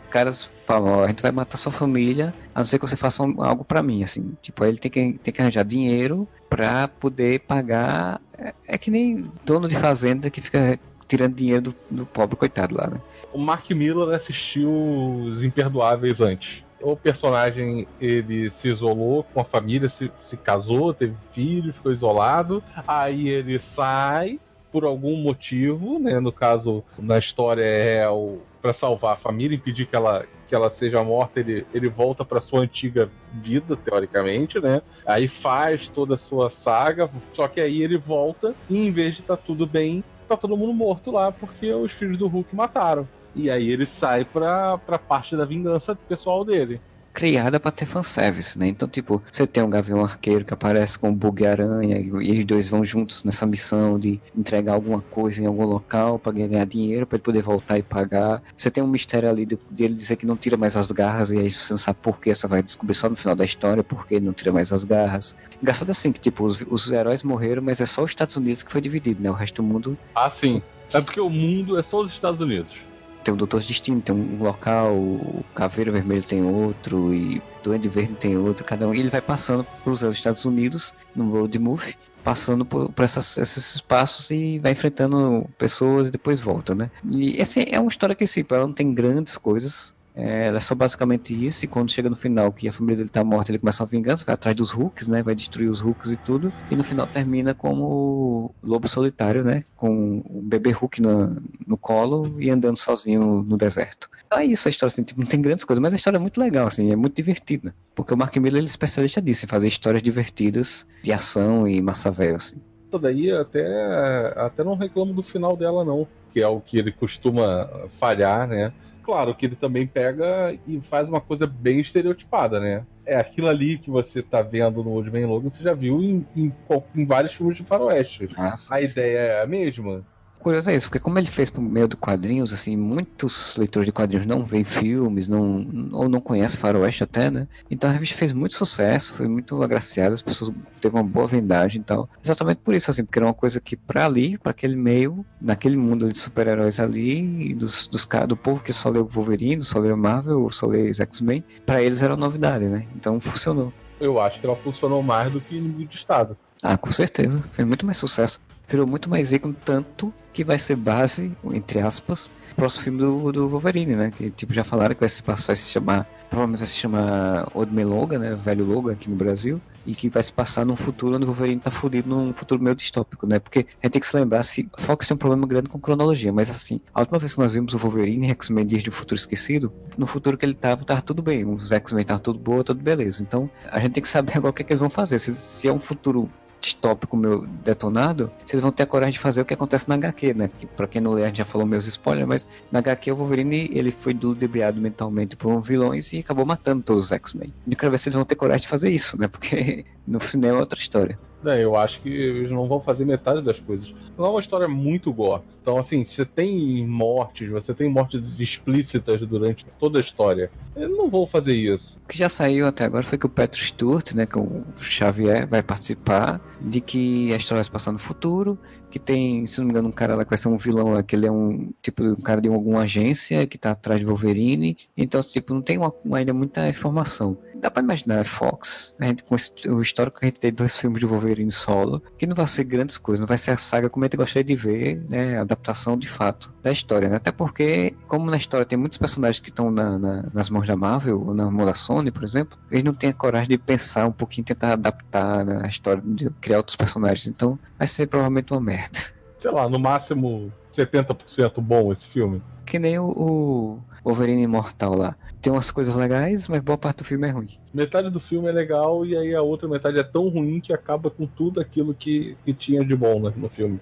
caras falam, a gente vai matar sua família, a não ser que você faça algo para mim, assim. Tipo, aí ele tem que, tem que arranjar dinheiro pra poder pagar. É, é, que nem dono de fazenda que fica tirando dinheiro do, do pobre coitado lá, né? O Mark Miller assistiu Os Imperdoáveis antes. O personagem ele se isolou com a família, se, se casou, teve filho, ficou isolado. Aí ele sai por algum motivo, né? No caso, na história é o para salvar a família, impedir que ela, que ela seja morta, ele, ele volta para sua antiga vida, teoricamente, né? Aí faz toda a sua saga, só que aí ele volta e em vez de tá tudo bem, tá todo mundo morto lá porque os filhos do Hulk mataram. E aí ele sai pra, pra parte da vingança pessoal dele criada para ter fanservice, né? Então, tipo, você tem um Gavião Arqueiro que aparece com o Bug-Aranha e os dois vão juntos nessa missão de entregar alguma coisa em algum local para ganhar dinheiro para ele poder voltar e pagar. Você tem um mistério ali de, de, ele dizer que não tira mais as garras e aí você não sabe por que, você vai descobrir só no final da história porque ele não tira mais as garras. Engraçado assim que, tipo, os, os heróis morreram, mas é só os Estados Unidos que foi dividido, né? O resto do mundo... Ah, sim. É porque o mundo é só os Estados Unidos tem o Doutor Destino, tem um local, o Caveiro Vermelho tem outro, e Duende Verde tem outro, cada um. E ele vai passando pelos Estados Unidos, no road movie, passando por, por essas, esses espaços e vai enfrentando pessoas e depois volta, né? E assim, é uma história que, sim, ela não tem grandes coisas, é, é só basicamente isso, e quando chega no final que a família dele tá morta, ele começa uma vingança, vai atrás dos Hulks, né? Vai destruir os Hulks e tudo. E no final termina como lobo solitário, né? Com o bebê Hulk no, no colo e andando sozinho no deserto. É isso a história, assim, tipo, não tem grandes coisas, mas a história é muito legal, assim, é muito divertida. Porque o Mark Miller ele é especialista disso, em fazer histórias divertidas, de ação e massa velha, assim. Daí até, até não reclamo do final dela, não. Que é o que ele costuma falhar, né? Claro que ele também pega e faz uma coisa bem estereotipada, né? É aquilo ali que você tá vendo no Old Man Logan, você já viu em, em, em vários filmes de faroeste. Nossa, a ideia é a mesma curioso é isso, porque como ele fez por meio de quadrinhos, assim, muitos leitores de quadrinhos não veem filmes, não, ou não conhecem Faroeste até, né? Então a revista fez muito sucesso, foi muito agraciada, as pessoas teve uma boa vendagem e tal. Exatamente por isso, assim, porque era uma coisa que para ali, para aquele meio, naquele mundo de super-heróis ali, dos, dos do povo que só leu Wolverine, só leu Marvel, só leu X-Men, para eles era novidade, né? Então funcionou. Eu acho que ela funcionou mais do que inimigo de Estado. Ah, com certeza. Fez muito mais sucesso virou muito mais ícone, tanto que vai ser base, entre aspas, próximo filme do, do Wolverine, né? Que tipo já falaram que vai se passar, vai se chamar, provavelmente vai se chamar Old Man Logan, né? Velho Logan aqui no Brasil. E que vai se passar num futuro onde o Wolverine tá fudido num futuro meio distópico, né? Porque a gente tem que se lembrar, se Fox tem um problema grande com cronologia, mas assim, a última vez que nós vimos o Wolverine X-Men Dias de um Futuro Esquecido, no futuro que ele tava, tava tudo bem. Os X-Men tava tudo boa, tudo beleza. Então, a gente tem que saber agora o que, é que eles vão fazer. Se, se é um futuro distópico meu detonado, vocês vão ter a coragem de fazer o que acontece na HQ, né? Que pra quem não lê, a gente já falou meus spoilers, mas na HQ o Wolverine ele foi ludibriado mentalmente por um vilões e acabou matando todos os X-Men. Eu quero ver se eles vão ter coragem de fazer isso, né? Porque no cinema é outra história. É, eu acho que eles não vão fazer metade das coisas. Não é uma história muito gore. Então, assim, você tem mortes, você tem mortes explícitas durante toda a história. Eles não vão fazer isso. O que já saiu até agora foi que o Petro Sturt, né, que o Xavier, vai participar de que a história vai se passar no futuro que tem, se não me engano, um cara lá que vai ser um vilão que ele é um tipo um cara de alguma agência que tá atrás de Wolverine. Então, tipo, não tem uma, ainda muita informação. Dá pra imaginar Fox, a gente, com esse, o histórico que a gente tem dois filmes de Wolverine solo, que não vai ser grandes coisas, não vai ser a saga como a gente gostaria de ver, né? A adaptação de fato da história, né? Até porque, como na história tem muitos personagens que estão na, na, nas mãos da Marvel, ou na mão da Sony, por exemplo, eles não têm a coragem de pensar um pouquinho, tentar adaptar né, a história, de criar outros personagens. Então, vai ser provavelmente uma merda merda. Sei lá, no máximo 70% bom esse filme. Que nem o, o Wolverine Imortal lá. Tem umas coisas legais, mas boa parte do filme é ruim. Metade do filme é legal e aí a outra metade é tão ruim que acaba com tudo aquilo que, que tinha de bom né, no filme.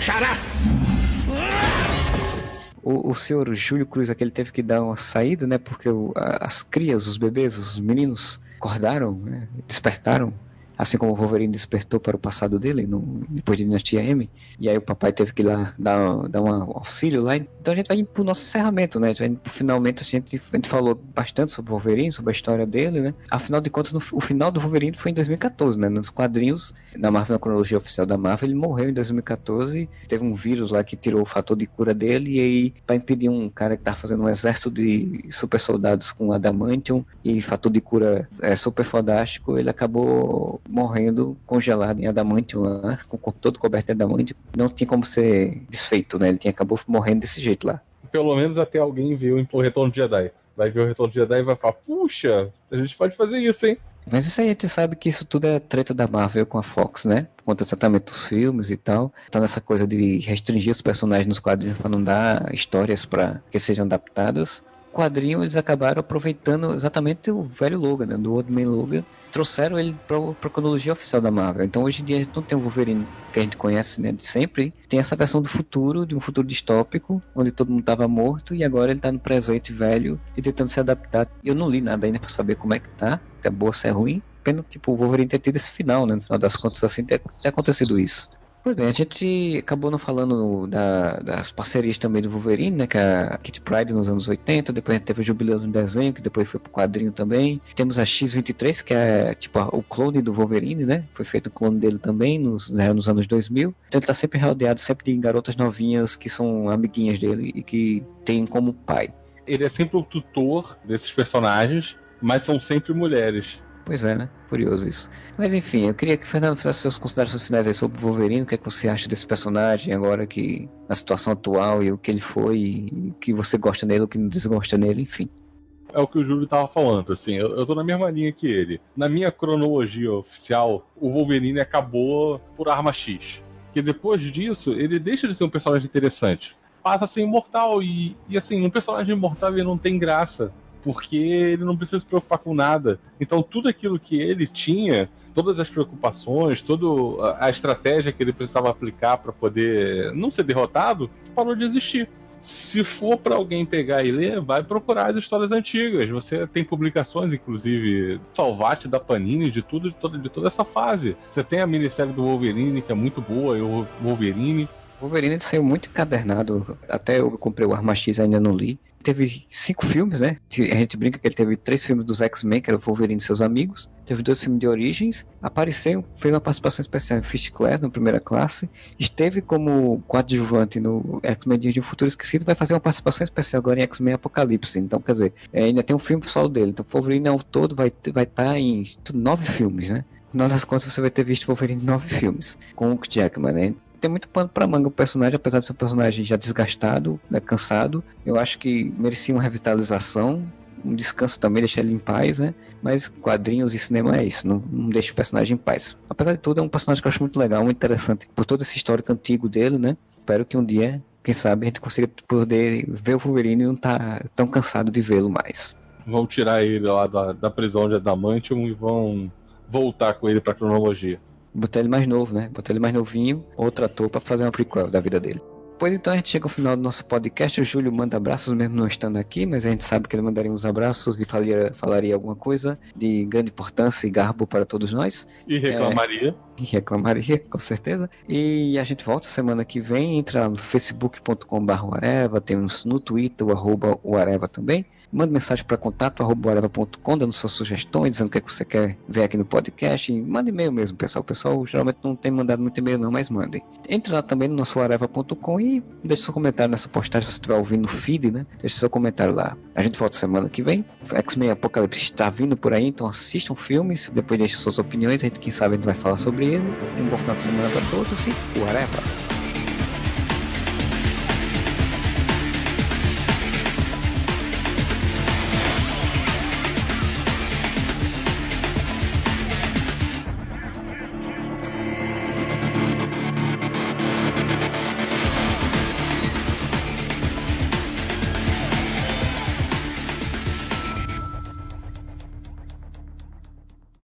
Xará! O, o senhor Júlio Cruz aquele teve que dar uma saída, né? Porque o, as crias, os bebês, os meninos acordaram, né, despertaram assim como o Wolverine despertou para o passado dele, no, depois de Dinastia M, e aí o papai teve que ir lá dar, dar um auxílio lá. Então a gente vai para o nosso encerramento, né? Vai, finalmente a gente, a gente falou bastante sobre o Wolverine, sobre a história dele, né? Afinal de contas, no, o final do Wolverine foi em 2014, né? Nos quadrinhos, na Marvel, na cronologia oficial da Marvel, ele morreu em 2014, teve um vírus lá que tirou o fator de cura dele, e aí, para impedir um cara que tá fazendo um exército de super soldados com adamantium e fator de cura é, super fodástico, ele acabou morrendo congelado em adamantium lá, com o corpo todo coberto de adamantium. Não tinha como ser desfeito, né? Ele tinha, acabou morrendo desse jeito lá. Pelo menos até alguém viu o Retorno de Jedi. Vai ver o Retorno de Jedi e vai falar, puxa, a gente pode fazer isso, hein? Mas isso aí a gente sabe que isso tudo é treta da Marvel com a Fox, né? Por conta do tratamento dos filmes e tal. Tá nessa coisa de restringir os personagens nos quadrinhos para não dar histórias para que sejam adaptadas quadrinho eles acabaram aproveitando exatamente o velho Logan, né, do Old Man Logan, trouxeram ele para a cronologia oficial da Marvel. Então hoje em dia a gente não tem o Wolverine que a gente conhece né, de sempre, tem essa versão do futuro, de um futuro distópico, onde todo mundo estava morto e agora ele está no presente velho e tentando se adaptar. Eu não li nada ainda para saber como é que tá, se é boa, se é ruim. Pena, tipo, o Wolverine ter tido esse final, né? No final das contas, assim, ter, ter acontecido isso. Pois bem, a gente acabou não falando da, das parcerias também do Wolverine, né? Que é a Kit Pride nos anos 80, depois a gente teve o Jubileu no desenho, que depois foi pro quadrinho também. Temos a X-23, que é tipo o clone do Wolverine, né? Foi feito o clone dele também nos, né, nos anos 2000. Então ele tá sempre rodeado sempre de garotas novinhas que são amiguinhas dele e que tem como pai. Ele é sempre o tutor desses personagens, mas são sempre mulheres. Pois é, né? Curioso isso. Mas enfim, eu queria que o Fernando fizesse suas considerações finais aí sobre o Wolverine. O que, é que você acha desse personagem agora que na situação atual e o que ele foi, e o que você gosta nele, o que não desgosta nele, enfim. É o que o Júlio tava falando, assim, eu, eu tô na mesma linha que ele. Na minha cronologia oficial, o Wolverine acabou por arma X. Que depois disso, ele deixa de ser um personagem interessante. Passa a ser imortal e, e assim, um personagem imortal ele não tem graça porque ele não precisa se preocupar com nada. Então, tudo aquilo que ele tinha, todas as preocupações, toda a estratégia que ele precisava aplicar para poder não ser derrotado, parou de existir. Se for para alguém pegar e ler, vai procurar as histórias antigas. Você tem publicações, inclusive, Salvate da Panini, de tudo, de toda, de toda essa fase. Você tem a minissérie do Wolverine, que é muito boa, o Wolverine. Wolverine saiu muito encadernado. Até eu comprei o Arma X ainda não li teve cinco filmes, né? A gente brinca que ele teve três filmes dos X-Men, que era o Wolverine e seus amigos. Teve dois filmes de Origens. Apareceu, fez uma participação especial em Fist Class, na primeira classe. Esteve como coadjuvante no X-Men Dias de um Futuro Esquecido. Vai fazer uma participação especial agora em X-Men Apocalipse. Então, quer dizer, é, ainda tem um filme solo dele. Então, Wolverine ao todo vai estar vai tá em nove filmes, né? No final das contas, você vai ter visto Wolverine em nove filmes. Com o Jackman, né? Tem muito pano para manga o personagem, apesar de ser um personagem já desgastado, né, cansado. Eu acho que merecia uma revitalização, um descanso também, deixar ele em paz, né? Mas quadrinhos e cinema é isso, não, não deixa o personagem em paz. Apesar de tudo, é um personagem que eu acho muito legal, muito interessante, por todo esse histórico antigo dele, né? Espero que um dia, quem sabe, a gente consiga poder ver o Wolverine e não tá tão cansado de vê-lo mais. Vão tirar ele lá da, da prisão de Adamantium e vão voltar com ele pra cronologia botar ele mais novo, né? Botar ele mais novinho, outro ator, para fazer uma prequel da vida dele. Pois então a gente chega ao final do nosso podcast. O Júlio manda abraços mesmo não estando aqui, mas a gente sabe que ele mandaria uns abraços e falaria, falaria alguma coisa de grande importância e garbo para todos nós. E reclamaria. É, e reclamaria, com certeza. E a gente volta semana que vem. Entra no facebook.com.br, temos no Twitter o arroba o Areva também. Mande mensagem para contato.com, dando suas sugestões, dizendo o que, é que você quer ver aqui no podcast. Mande e-mail mesmo, pessoal. O pessoal geralmente não tem mandado muito e-mail, não, mas mandem. Entre lá também no nosso areva.com e deixe seu comentário nessa postagem se você estiver ouvindo no feed, né? Deixe seu comentário lá. A gente volta semana que vem. X-Men Apocalipse está vindo por aí, então assistam filmes, depois deixem suas opiniões. A gente, quem sabe, a gente vai falar sobre ele. Um bom final de semana para todos e o Areva!